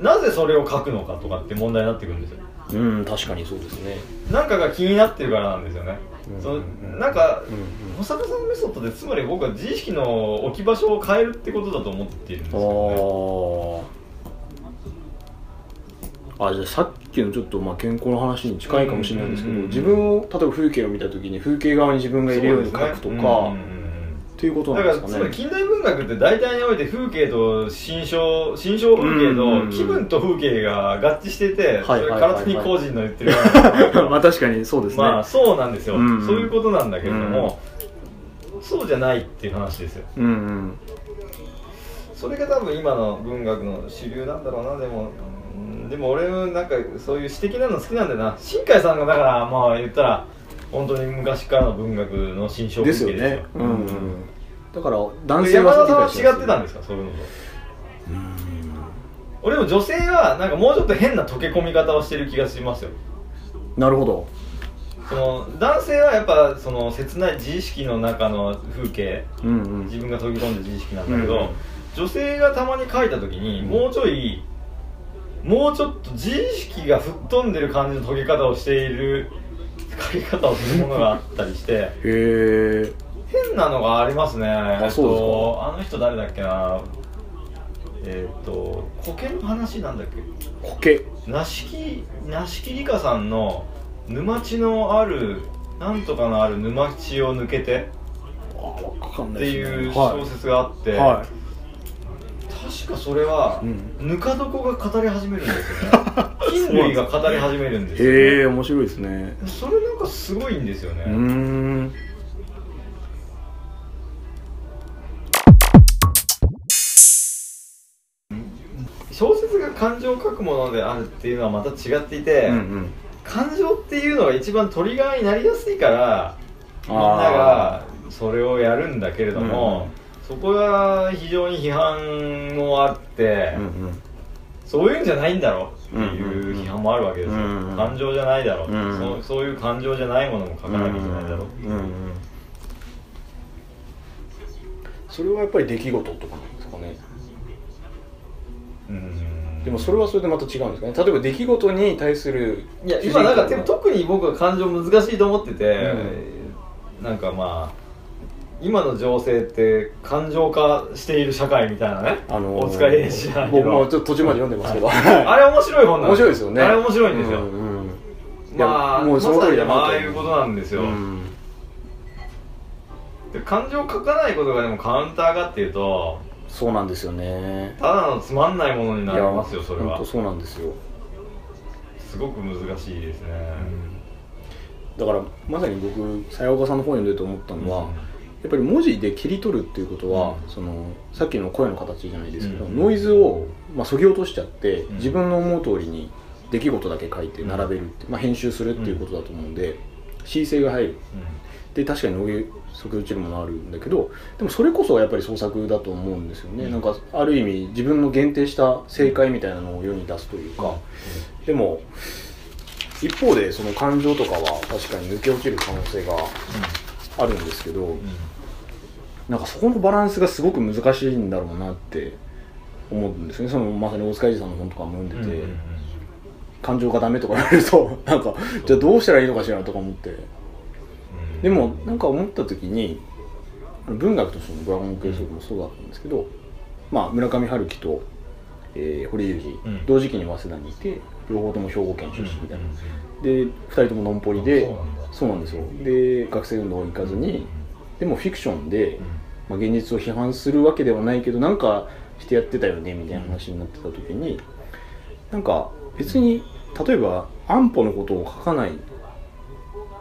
なぜそれを書くのかとかって問題になってくるんですようん確かにそうですね。なんかが気になってるからなんですよね、うん、そのなんか、うん、保坂さんのメソッドでつまり僕は自意識の置き場所を変えるってことだと思っているんですよね。あじゃあさっきのちょっとまあ健康の話に近いかもしれないんですけど、自分を例えば風景を見た時に風景側に自分がいるように描くとか、っていうことなんですかね。だから近代文学って大体において風景と心象心象風景と気分と風景が合致してて、それに個人の言ってるような。ま あ確かにそうですね。まあそうなんですよ、うんうん、そういうことなんだけれども、うん、そうじゃないっていう話ですよ、うんうん、それが多分今の文学の主流なんだろうなでも。でも俺なんかそういう詩的なの好きなんだよな。新海さんがだからまあ言ったら本当に昔からの文学の新象風景ですよ。ですよね、うん、うん、だから男性は山田さんは違ってたんですか？そういうのと。俺も女性はなんかもうちょっと変な溶け込み方をしてる気がしますよ。なるほど。その男性はやっぱその切ない自意識の中の風景、うんうん、自分が飛び込んで自意識なんだけど、うんうん、女性がたまに書いた時にもうちょいもうちょっと自意識が吹っ飛んでる感じの研ぎ方をしている書き方をするものがあったりして。へえ変なのがありますね。あそうですか？あの人誰だっけな。えっ、ー、と苔の話なんだっけ？苔。梨木梨木里香さんの沼地のあるなんとかのある沼地を抜けてっていう小説があって、はい。はい。確かそれは、ぬか床が語り始めるんですよね。菌類が語り始めるんですよ、ね、へえ面白いですね。それなんかすごいんですよね感情を書くものであるっていうのはまた違っていて、うんうん、感情っていうのが一番トリガーになりやすいからみんながそれをやるんだけれども、うんそこが非常に批判もあって、うんうん、そういうんじゃないんだろうっていう批判もあるわけですよ、うんうん、感情じゃないだろう、うんうん、そうそういう感情じゃないものも書かなきゃいけないだろうんうん、それはやっぱり出来事とかでもそれはそれでまた違うんですかね？例えば出来事に対するいや今なんか特に僕は感情難しいと思ってて、うん、なんかまあ今の情勢って感情化している社会みたいなね、あのー、大塚なん僕もちょっと途中まで読んでますけど、あれ面白い本なん面白いですよね。あれ面白いんですよ、うんうん、まあもうその通りだなああいうことなんですよ、うん、で感情書かないことがでもカウンターがっていうとそうなんですよね。ただのつまんないものになりますよそれは。そうなんですよ。すごく難しいですね、うん、だからまさに僕さやおかさんの本読んでると思ったのは、うん、やっぱり文字で切り取るっていうことは、うん、そのさっきの声の形じゃないですけど、ノイズを、まあ、そぎ落としちゃって、自分の思う通りに出来事だけ書いて並べるって、まあ、編集するっていうことだと思うんで、恣意性が入る、で確かにノイ即落ちるものあるんだけどでもそれこそやっぱり創作だと思うんですよね、うん、なんかある意味自分の限定した正解みたいなのを世に出すというか、うん、でも一方でその感情とかは確かに抜け落ちる可能性があるんですけど、うん、なんかそこのバランスがすごく難しいんだろうなって思うんですね。そのまさに大塚英治さんの本とかも読んでて、感情がダメとか言われるとなんかじゃあどうしたらいいのかしらとか思って。でもなんか思った時に文学としての「ドラゴンクエスト」もそうだったんですけど、まあ、村上春樹と、えー、堀井二、うん、同時期に早稲田にいて両方とも兵庫県出身みたいな、で2人ともノンポリでそうなんですよ。で学生運動行かずに、でもフィクションで、まあ、現実を批判するわけではないけどなんかしてやってたよねみたいな話になってた時になんか別に例えば安保のことを書かない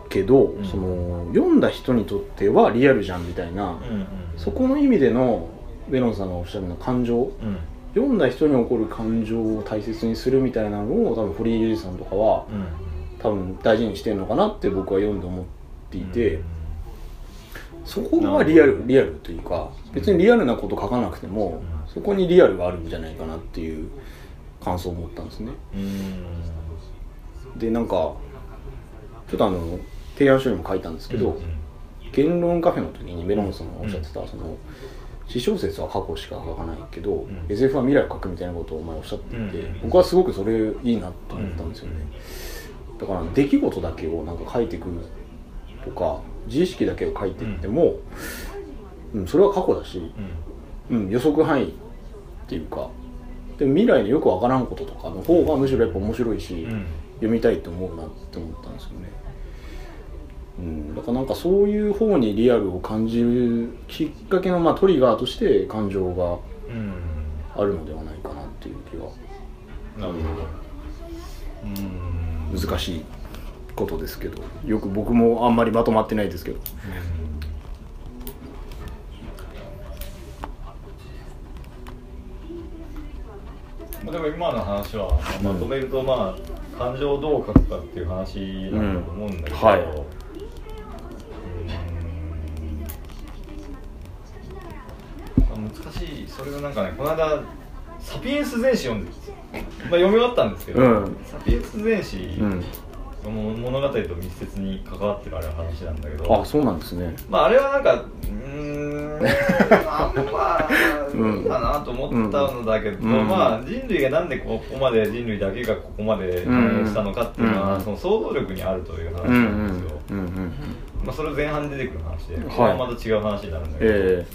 けど、うん、その読んだ人にとってはリアルじゃんみたいな、うんうん、そこの意味でのベロンさんがおっしゃるの感情、うん、読んだ人に起こる感情を大切にするみたいなのを多分堀井裕二さんとかは、多分大事にしてるのかなって僕は読んで思っていて、そこはリアルリアルというか別にリアルなこと書かなくても、そこにリアルがあるんじゃないかなっていう感想を持ったんですね。でなんかちょっとあの提案書にも書いたんですけど、うんうん、言論カフェの時にメロンさんがおっしゃってた、その私小説は過去しか書かないけど、うん、SF は未来を書くみたいなことをお前おっしゃっていて、うん。僕はすごくそれいいなと思ったんですよね、だから出来事だけをなんか書いていくとか自意識だけを書いていっても、うん、それは過去だし、うん。予測範囲っていうかでも未来のよくわからんこととかの方がむしろやっぱ面白いし、読みたいと思うなって思ったんですよねうん、だからなんかそういう方にリアルを感じるきっかけのまあトリガーとして感情があるのではないかなっていう気は、なるほど、うん、難しいことですけど。よく僕もあんまりまとまってないですけど、うん、でも今の話はまとめるとまあ、感情をどう書くかっていう話だと思うんだけど、うん。はい難しい。それがなんかねこの間「サピエンス全史」読んでまあ、読み終わったんですけど「うん、サピエンス全史」の物語と密接に関わってるあれは話なんだけどあそうなんですね。まああれはなんかうんあんまいいかなと思ったのだけど、うん、まあ人類がなんでここまで人類だけがここまでしたのかっていうのは、うん、その想像力にあるという話なんですよ、まあ、それ前半に出てくる話で、これはまた違う話になるんだけど、え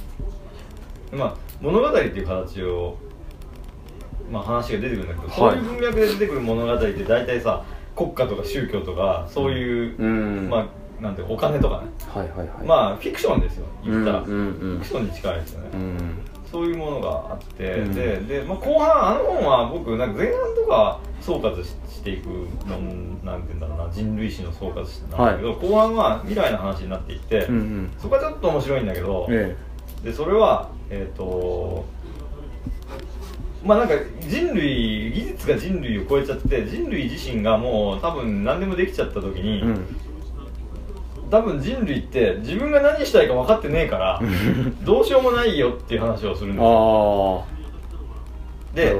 ーまあ、物語っていう形を、まあ、話が出てくるんだけど、そういう文脈で出てくる物語って大体さ国家とか宗教とかそういう、うん、まあなんてお金とかね、はいはいはい、まあフィクションですよ言ったら、うんうんうん、フィクションに近いですよね、うん、そういうものがあって、うん、でで、まあ、後半あの本は僕なんか前半とか総括していくのなんて言うんだろうな人類史の総括なんだけど、はい、後半は未来の話になっていって、うんうん、そこはちょっと面白いんだけど、ええ、でそれはえっ、ー、とまあなんか人類技術が人類を超えちゃって人類自身がもう多分何でもできちゃった時に、うん、多分人類って自分が何したいか分かってねえからどうしようもないよっていう話をするんですよ。で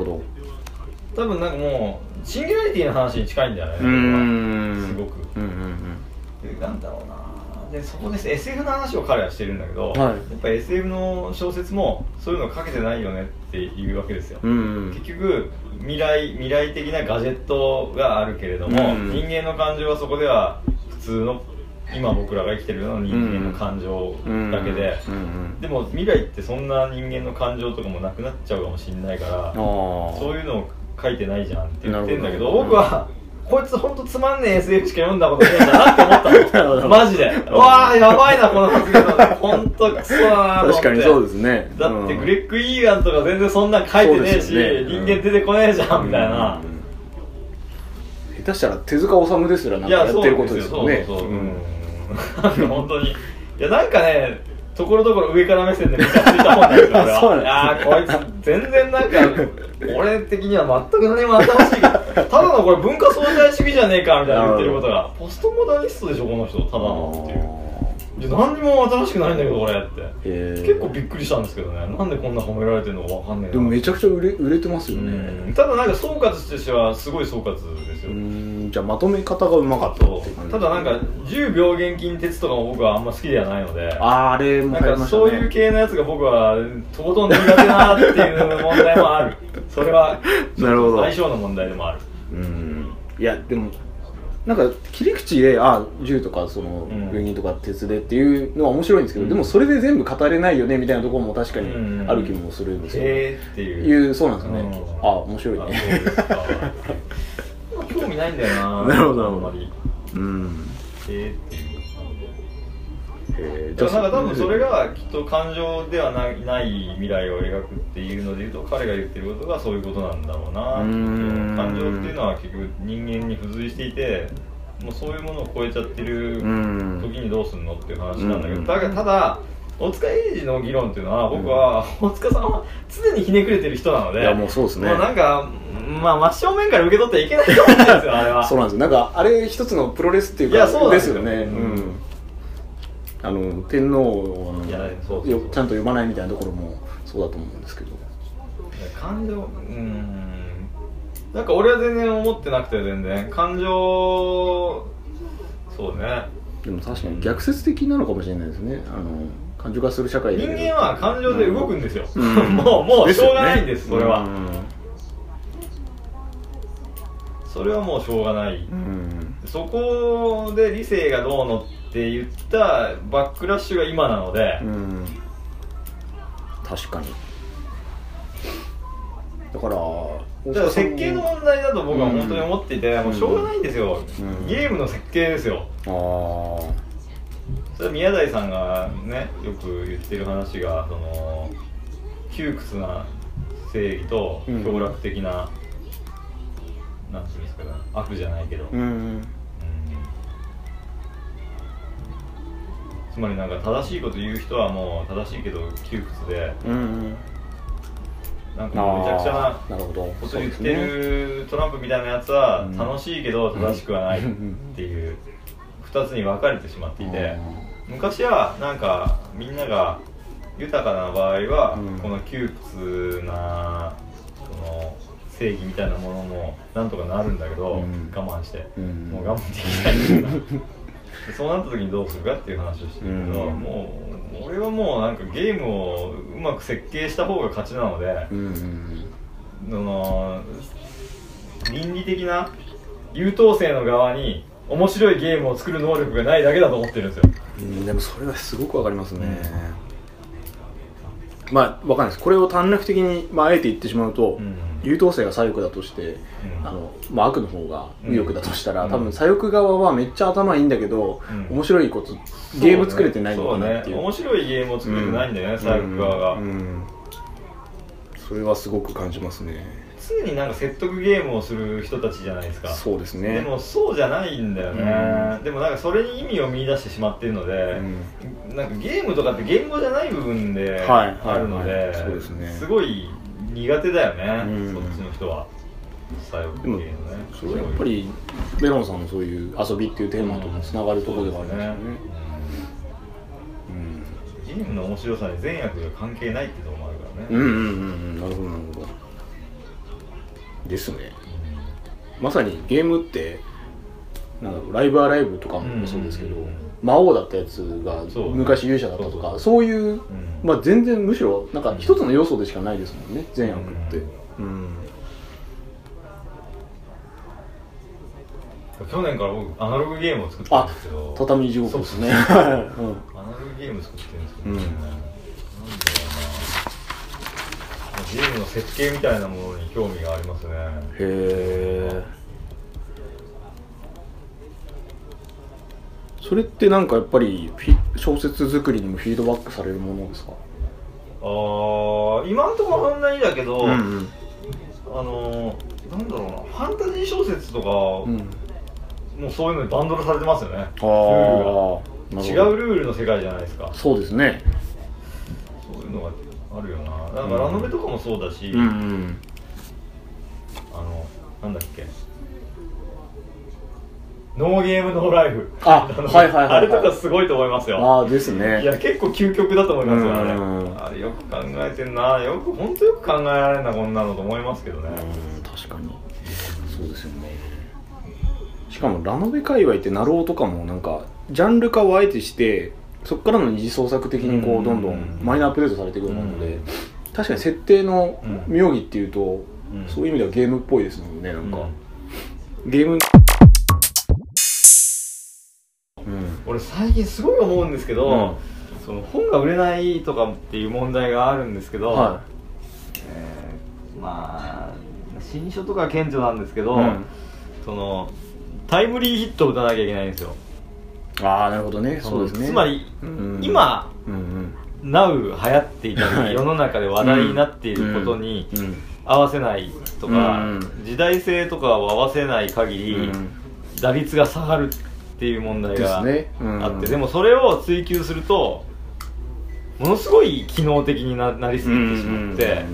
多分なんかもうシンギュラリティの話に近いんだよねすごく、うんうんうん、なんだろうな。でそこです SF の話を彼はしてるんだけど、はい、やっぱ SF の小説もそういうの書けてないよねっていうわけですよ、うんうん、結局未来未来的なガジェットがあるけれども、うん、人間の感情はそこでは普通の今僕らが生きてるような人間の感情だけで、でも未来ってそんな人間の感情とかもなくなっちゃうかもしれないからそういうのを書いてないじゃんって言ってんだけど僕はこいつ本当つまんねえ SF しか読んだことねえんだなって思ったの マジで。うわあやばいなこの発言だ本当クソだな 確かにそうですね。だってグレッグ・イーガンとか全然そんな書いてねえし、ね、人間出てこねえじゃんみたいな、下手したら手塚治虫ですらなんかやってることですよ。ねそうそうそう、うん本当に。いやなんかねところどころ上から目線でめちゃついた本なんですよ俺は、ね、いやこいつ全然なんか俺的には全く何も新しいただのこれ文化相対主義じゃねえかみたいな言ってることが。ポストモダニストでしょこの人ただのっていう。いや何にも新しくないんだけど俺って。結構びっくりしたんですけどね。なんでこんな褒められてるのか分かんな。いでもめちゃくちゃ売れ売れてますよね。ただなんか総括としてはすごい総括ですよじゃあまとめ方がうまかったって感じ。ただなんか10秒現金鉄とかも僕はあんま好きではないので。あああれもなんかそういう系のやつが僕はとことん苦手なっていう問題もある。それはなるほど。相性の問題でもある。うん。いやでもなんか切り口であ銃とかその病人とか鉄でっていうのは面白いんですけど、うん、でもそれで全部語れないよねみたいなところも確かにある気もするんですよ、えー、っていう。そうなんですよね、うん、あ面白いね 興味ないんだよな。なるほど。あんまり。うん。えー、っていう。えー、なんか多分それがきっと感情ではないない未来を描くっていうのでいうと彼が言ってることがそういうことなんだろうな感情っていうのは結局人間に付随していてもうそういうものを超えちゃってる時にどうするのっていう話なんだけど。だからただ大塚英二の議論っていうのは僕は大塚さんは常にひねくれてる人なのでいやもうそうですね。なんかまあ真正面から受け取ってはいけないと思うんですよあれは。そうなんですなんかあれ一つのプロレスっていうかいやそうですよ。ね。うん。あの天皇をちゃんと読まないみたいなところもそうだと思うんですけど。感情うん。なんか俺は全然思ってなくて全然。感情そうね。でも確かに逆説的なのかもしれないですね。あの感情化する社会で人間は感情で動くんですよ、うん、もうもうしょうがないんです、ね、それは、うん、それはもうしょうがない、うん、そこで理性がどうのって言ったバックラッシュが今なので、うん、確かに。だからだから設計の問題だと僕は本当に思っていて、うん、もうしょうがないんですよ、うん、ゲームの設計ですよ。ああそれ宮台さんがねよく言ってる話がその窮屈な正義と強楽的な、うん、なんていうんですかね悪じゃないけど、うんつまりなんか正しいこと言う人はもう正しいけど窮屈で、うんうん、なんかめちゃくちゃなこと言ってるトランプみたいなやつは楽しいけど正しくはないっていう2つに分かれてしまっていて昔はなんかみんなが豊かな場合はこの窮屈なこの正義みたいなものもなんとかなるんだけど我慢して。もう我慢できない そうなった時にどうするかっていう話をしてるけど、うん、もう俺はもうなんかゲームをうまく設計した方が勝ちなので、うん、の倫理的な優等生の側に面白いゲームを作る能力がないだけだと思ってるんですよ、うん、でもそれはすごくわかりますね、まあわかんないです。これを短絡的に、まあ、あえて言ってしまうと、うん。優等生が左翼だとして、うん、あのまあ、悪の方が右翼だとしたら、うん、多分左翼側はめっちゃ頭いいんだけど、うん、面白いことゲーム作れてないのかなっていう、ね、面白いゲームを作れてないんだよね、左翼側が、それはすごく感じますね常になんか説得ゲームをする人たちじゃないですか。そうですね。でもそうじゃないんだよね、でもなんかそれに意味を見出してしまってるので、なんかゲームとかって言語じゃない部分であるので、はい。はいはい、そうですね。すごい苦手だよね、うん、そっちの人は。左翼系のね。それやっぱりメロンさんのそういう遊びっていうテーマともつながるところではありますよね、ゲームの面白さに善悪が関係ないってところもあるからね。うんうんうん。なるほどなるほどですね、まさにゲームってなんだろうライブアライブとかもそうですけど、魔王だったやつが昔勇者だったとかそういう、まあ、全然むしろなんか一つの要素でしかないですもんね善悪って。うん。去年から僕アナログゲームを作ってるんですけど。畳地獄ですね、うん、アナログゲーム作ってるんですけどね、うん、なんだろうなゲームの設計みたいなものに興味がありますね。へえそれってなんかやっぱり小説作りにもフィードバックされるものですか？ああ今んところそんなにだけど、うんうん、あのなんだろうなファンタジー小説とか、うん、もうそういうのにバンドルされてますよね。ルールが。違うルールの世界じゃないですか。そうですね。そういうのがあるよな。だからラノベとかもそうだし、うん。うん、あのなんだっけ。ノーゲームノーライフ。あ はいはいはい、あれとかすごいと思いますよ。あですね。いや結構究極だと思いますよあれ。あれよく考えてんな。よく本当よく考えられんなこんなのと思いますけどね。確かに。そうですよね。しかもラノベ界隈ってナローとかもなんかジャンル化をあえてしてそこからの二次創作的にこうどんどんマイナーアップデートされていくようなので確かに設定の妙義っていうとそういう意味ではゲームっぽいですもんねなんか。ゲーム俺最近すごい思うんですけど、うん、その本が売れないとかっていう問題があるんですけど、はい、えー、まあ新書とか顕著なんですけど、うん、そのタイムリーヒットを打たなきゃいけないんですよああなるほどね。そうですね。つまり、うん、今、うんうん、ナウ流行っていたり、世の中で話題になっていることに合わせないとか、時代性とかを合わせない限り、打率が下がるっていう問題があって、ね。うん、でもそれを追求するとものすごい機能的にななりすぎてしまって、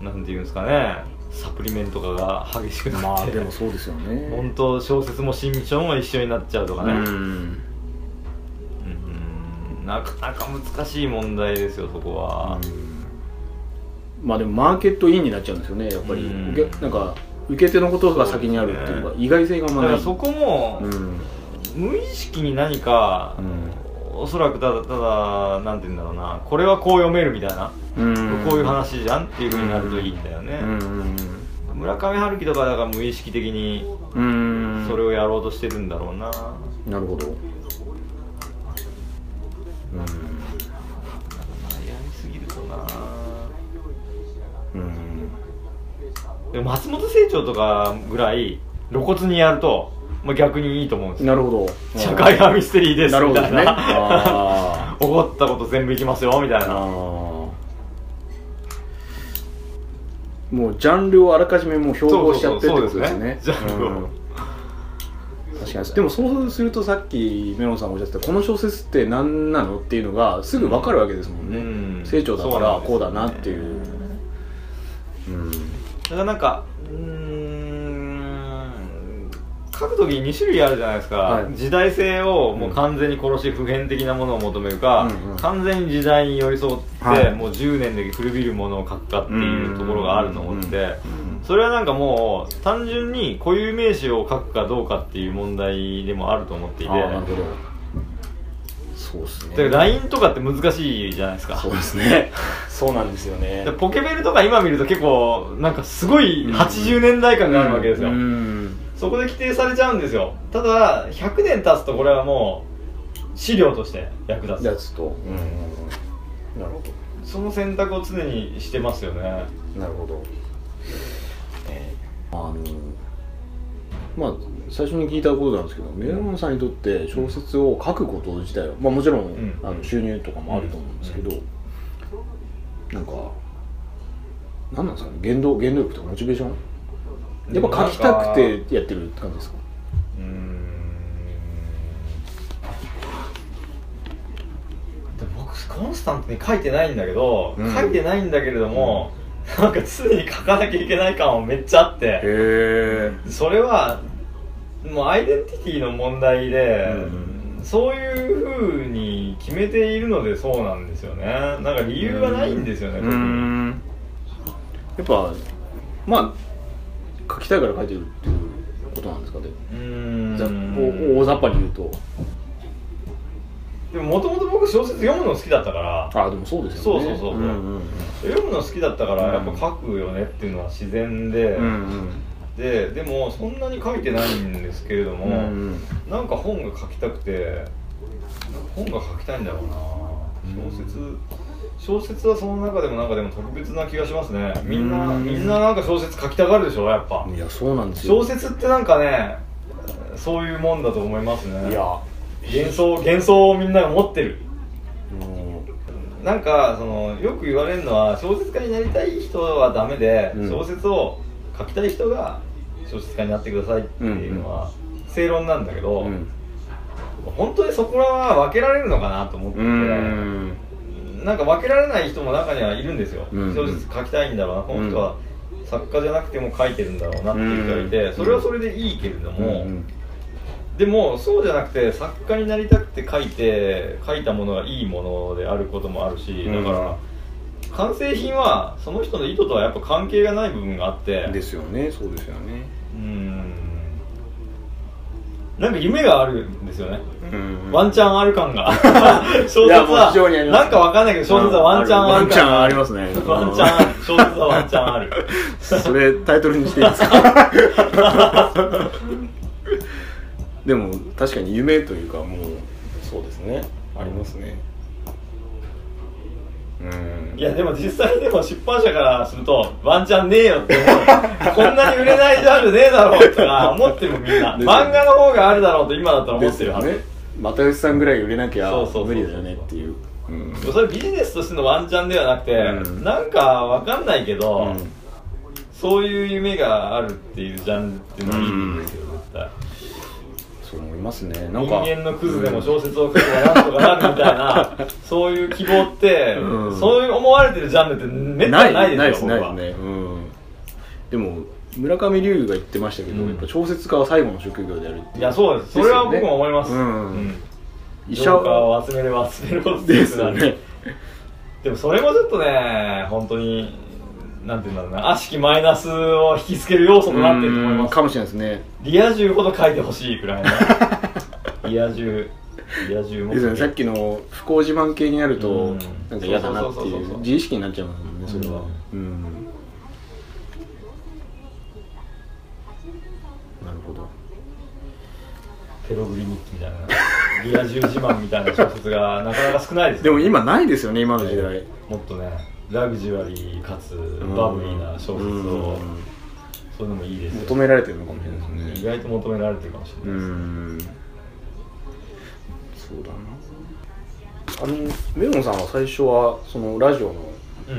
なんていうんですかねサプリメントとかが激しくなって。まあでもそうですよね。本当小説も新書も一緒になっちゃうとかね。うん。なかなか難しい問題ですよそこは。まあでもマーケットインになっちゃうんですよねやっぱり。なんか受け手のことが先にあるっていうか、意外性がまだ。そこも、無意識に何か、おそらくただただなんて言うんだろうな。これはこう読めるみたいな、こういう話じゃんっていうふうになるといいんだよね、村上春樹とかだから無意識的にそれをやろうとしてるんだろうな。なるほど。うん。やりすぎるとなうん。でも松本清張とかぐらい露骨にやると、まあ、逆にいいと思うんですなるほど。社会派ミステリーですみたいな、ね、起こったこと全部いきますよみたいな。もうジャンルをあらかじめもう標榜しちゃってるってことですね。ジャンルを、確かに。でもそうするとさっきメロンさんがおっしゃってたこの小説って何なのっていうのがすぐ分かるわけですもんね、うん、成長だからこうだなっていう、うん。だからなんかうん書く時に2種類あるじゃないですか、はい、時代性をもう完全に殺し普遍的なものを求めるか、うん。うん、完全に時代に寄り添って、はい、もう10年で古びるものを書くかっていうところがあると思って、それはなんかもう単純に固有名詞を書くかどうかっていう問題でもあると思っていて。そうですね。だから LINE とかって難しいじゃないですか。そうですね。そうなんですよね。ポケベルとか今見ると結構なんかすごい80年代感があるわけですよ、そこで規定されちゃうんですよ。ただ100年経つとこれはもう資料として役立つ。やつと、うん。なるほど。その選択を常にしてますよね。なるほど、えー、あのまあ最初に聞いたことなんですけどメロンさんにとって小説を書くこと自体は、まあ、もちろん、うん、あの収入とかもあると思うんですけど、うん、なんか何なんですかね原動原動力とかモチベーションやっぱ書きたくてやってるって感じですか？うん。僕コンスタントに書いてないんだけど、うん、書いてないんだけれども、なんか常に書かなきゃいけない感はめっちゃあって。それはもうアイデンティティの問題で、うん、そういうふうに決めているのでそうなんですよね。なんか理由がないんですよね、うん、やっぱまあ書きたいから書いてるっていうことなんですかね。うん。大雑把に言うと。でももともと僕小説読むの好きだったから。あでもそうですよね。そうそうそう、うんうんうん、読むの好きだったからやっぱ書くよねっていうのは自然で、うんうん、ででもそんなに書いてないんですけれども、うんうん、なんか本が書きたくて本が書きたいんだろうな。小説、小説はその中でもなんかでも特別な気がしますね。みんなみんななんか小説書きたがるでしょ？やっぱ。いやそうなんですよ。小説ってなんかねそういうもんだと思いますね。いや。幻想幻想をみんなが持ってる。なんかそのよく言われるのは小説家になりたい人はダメで、うん、小説を書きたい人が小説家になってくださいっていうのは正論なんだけど、うん、本当にそこらは分けられるのかなと思ってて、なんか分けられない人も中にはいるんですよ、うんうん、小説書きたいんだろうなこの人は。作家じゃなくても書いてるんだろうなっていう人がいてそれはそれでいいけれども、でもそうじゃなくて作家になりたくて書いて書いたものがいいものであることもあるし、だから完成品はその人の意図とはやっぱ関係がない部分があって。ですよね。そうですよね。うんなんか夢があるんですよね、ワンチャンある感が。小説はなんかわかんないけど小説はワンチャンある感がありますね。ワンチャン小説はワンチャンある。それタイトルにしていいですか？でも確かに夢というかもうそうですね。ありますね。うんいやでも実際でも出版社からするとワンチャンねえよって思う。こんなに売れないジャンルねえだろうとか思ってるみんな、漫画の方があるだろうと今だったら思ってるはず、ね、又吉さんぐらい売れなきゃ無理だよねっていう。うん、それビジネスとしてのワンチャンではなくて、うん、なんかわかんないけど、うん、そういう夢があるっていうジャンルっていうのはいいんですよ、絶対そう思いますね。なんか人間のクズでも小説を書けばなんとかなるみたいな、そういう希望って、うん、そういう思われてるジャンルってめったにない。ですよないですね、うん、でも村上龍が言ってましたけど、うん、やっぱ小説家は最後の職業であるっていやそうです、それは僕も思います、うん。医者。を集めれば集めるほどですよね。でもそれもちょっとね本当になんていうんだろうな。悪しきマイナスを引きつける要素となってると思います。かもしれないですね。リア充ほど書いてほしいくらいの。リア充。リア充もですねさっきの不幸自慢系になるとなんか嫌だなっていう。自意識になっちゃいますもんねそれは。うん。なるほど。ペログリ日記みたいな。リア充自慢みたいな小説がなかなか少ないです、ね、でも今ないですよね今の時代、もっとねラグジュアリーかつバブリーな小説を、そういうのもいいです求められてるのかもしれないですね。意外と求められてるかもしれないです。そうだな。あのメロンさんは最初はそのラジオの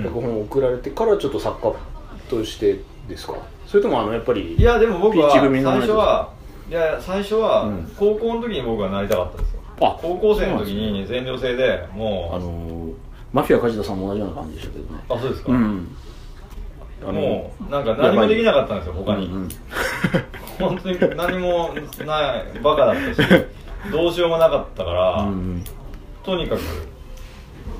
脚本を送られてからちょっと作家としてですか、それともあのやっぱりいやでも僕は最初はいや最初は高校の時に僕はなりたかったですよ、あ高校生の時に全寮制でもうあのマフィア梶田さんも同じような感じでしたけどね。あそうですか、うん、もうなんか何もできなかったんですよ他に、うんうん、本当に何もないバカだったしどうしようもなかったから、うんうん、とにかく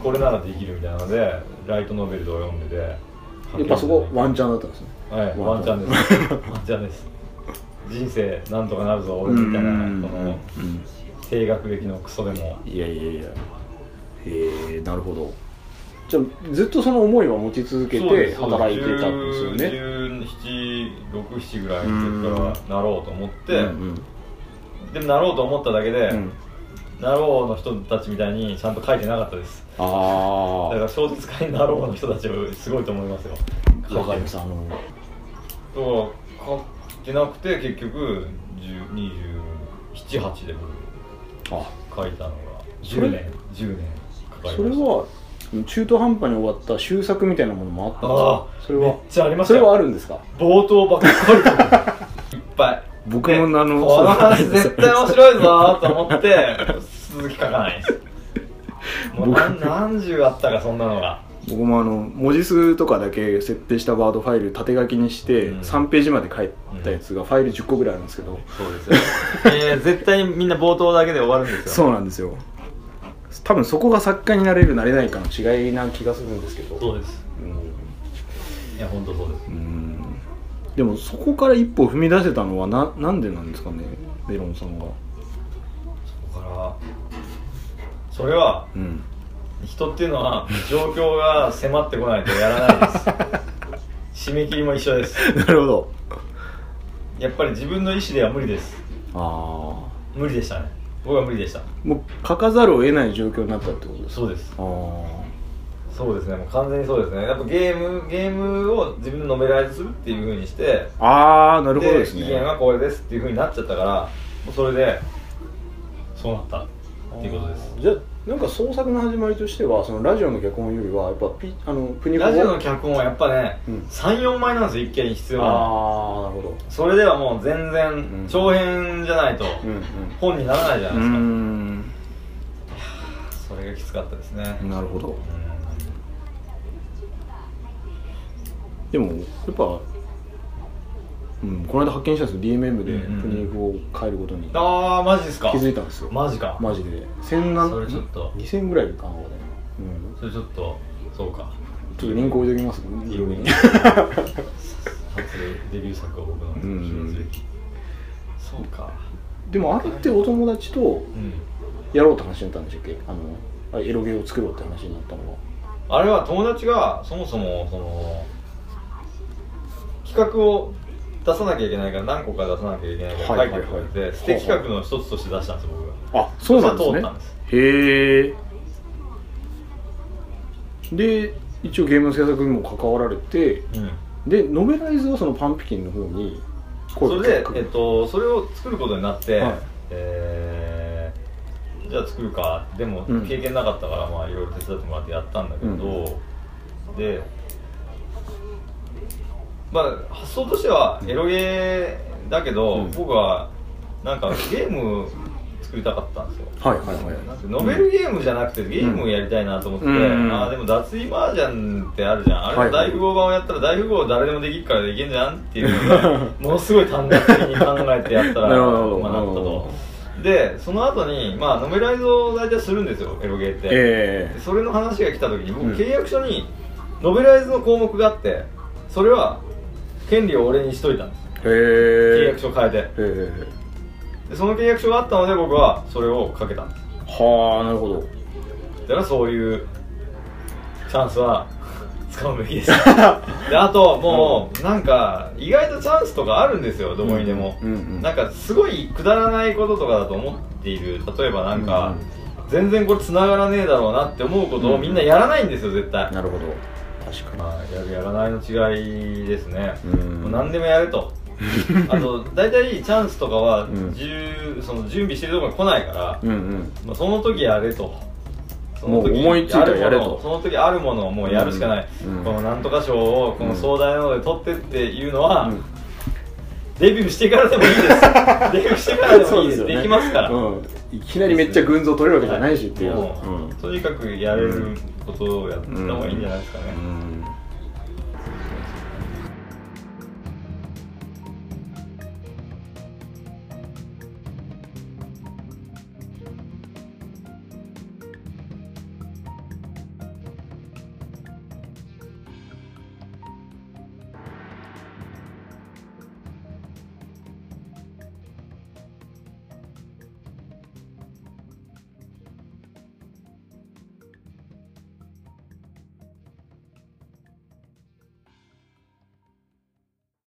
これならできるみたいなのでライトノベルとか読んでてやっぱそこワンチャンだったんですね。はいワンチャン。です。ワンチャンです。人生なんとかなるぞ俺みたいなこの低学歴のクソでも。いやいやいやへえなるほど。じゃあずっとその思いは持ち続けて働いてたんですよね？1767ぐらいの時からなろうと思って、うんうん、でもなろうと思っただけで、うん、なろうの人たちみたいにちゃんと書いてなかったです。ああだから小説家になろうの人たちはすごいと思いますよ。わかります。あのだから書けなくて結局278で僕書いたのが10年10年それは中途半端に終わった終作みたいなものもあったんですか？それは？めっちゃありますそれはあるんですか？冒頭ばっかり。いっぱい。僕もあのこの話絶対面白いぞと思って続き書かないですもう何何十あったかそんなのが。僕もあの文字数とかだけ設定したワードファイル縦書きにして3ページまで書いたやつがファイル10個ぐらいあるんですけど、そうですよ、えー、絶対にみんな冒頭だけで終わるんですよ。そうなんですよ多分そこが作家になれるなれないかの違いな気がするんですけど。そうです、うん、いや本当そうです。うん。でもそこから一歩踏み出せたのはななんでなんですかねメロンさんが。そこからそれは、うん、人っていうのは状況が迫ってこないとやらないです。締め切りも一緒です。なるほど。やっぱり自分の意思では無理です。ああ無理でしたね僕は無理でした。もう書かざるを得ない状況になったってことですそうです。ああそうですね。もう完全にそうですね。やっぱゲームゲームを自分でノベライズするっていうふうにしてああなるほどですね。期限はこれですっていうふうになっちゃったからもうそれでそうなったっていうことです。じゃあなんか創作の始まりとしてはそのラジオの脚本よりはやっぱピあのプニラジオの脚本はやっぱね、うん、34枚なんですよ一見必要な。ああなるほど。それではもう全然長編じゃないと本にならないじゃないですか、うん、それがきつかったですね。なるほど、うん。でもやっぱうん、この間発見したんですよ。DMM でプニーフを変えることに、ああマジですか？気づいたんですよ。マジか。マジで。千何それちょっと。2000ぐらいかな、うん、それちょっとそうか。ちょっとリンク置いときます？色に 初デビュー作は僕の、うん、そうか。でもあれってお友達とやろうって話になったんでしたっけ？あのエロゲーを作ろうって話になったのは。あれは友達がそもそもその企画を出さなきゃいけないから何個か出さなきゃいけないから書いてくれて、捨て企画の一つとして出したんですよ僕が。あそうなんですね。へえで一応ゲームの制作にも関わられて、うん、でノベライズはそのパンプキンの方にそれで、えっと、それを作ることになって、はい、えー、じゃあ作るか。でも経験なかったから、まあいろいろ手伝ってもらってやったんだけど、うん、でまあ発想としてはエロゲーだけど、うん、僕はなんかゲーム作りたかったんですよ。はいはいはいノベルゲームじゃなくてゲームをやりたいなと思って、うん、ああでも脱衣麻雀ってあるじゃん。あれの大富豪版をやったら大富豪誰でもできるからできんじゃんっていう ものすごい短絡的に考えてやったらまあなったと。でその後にまあノベライズを大体するんですよエロゲーって、えー、それの話が来た時に僕契約書にノベライズの項目があってそれは権利を俺にしといたんです。契約書変えて。でその契約書があったので僕はそれをかけたんです。はあなるほど。だからそういうチャンスは 使うべきです。であともう、なんか意外とチャンスとかあるんですよどこにでも、うんうんうん、なんかすごいくだらないこととかだと思っている。例えばなんか、うんうん、全然これ繋がらねえだろうなって思うことをみんなやらないんですよ絶対。なるほど確かに、まあ、やるやらないの違いですね、う何でもやると。あと大体チャンスとかは、うん、その準備してるところに来ないから、うんうん、まあ、その時やれと。その時思いついたらやれと。その時あるものをもうやるしかない、うん、このなんとか賞をこの壮大なので取ってっていうのは、デビューしてからでもいいです。デビューしてからでもいいです。で、ね、できますから、いきなりめっちゃ群像取れるわけじゃないしっていう、とにかくやれることをやった方がいいんじゃないですかね、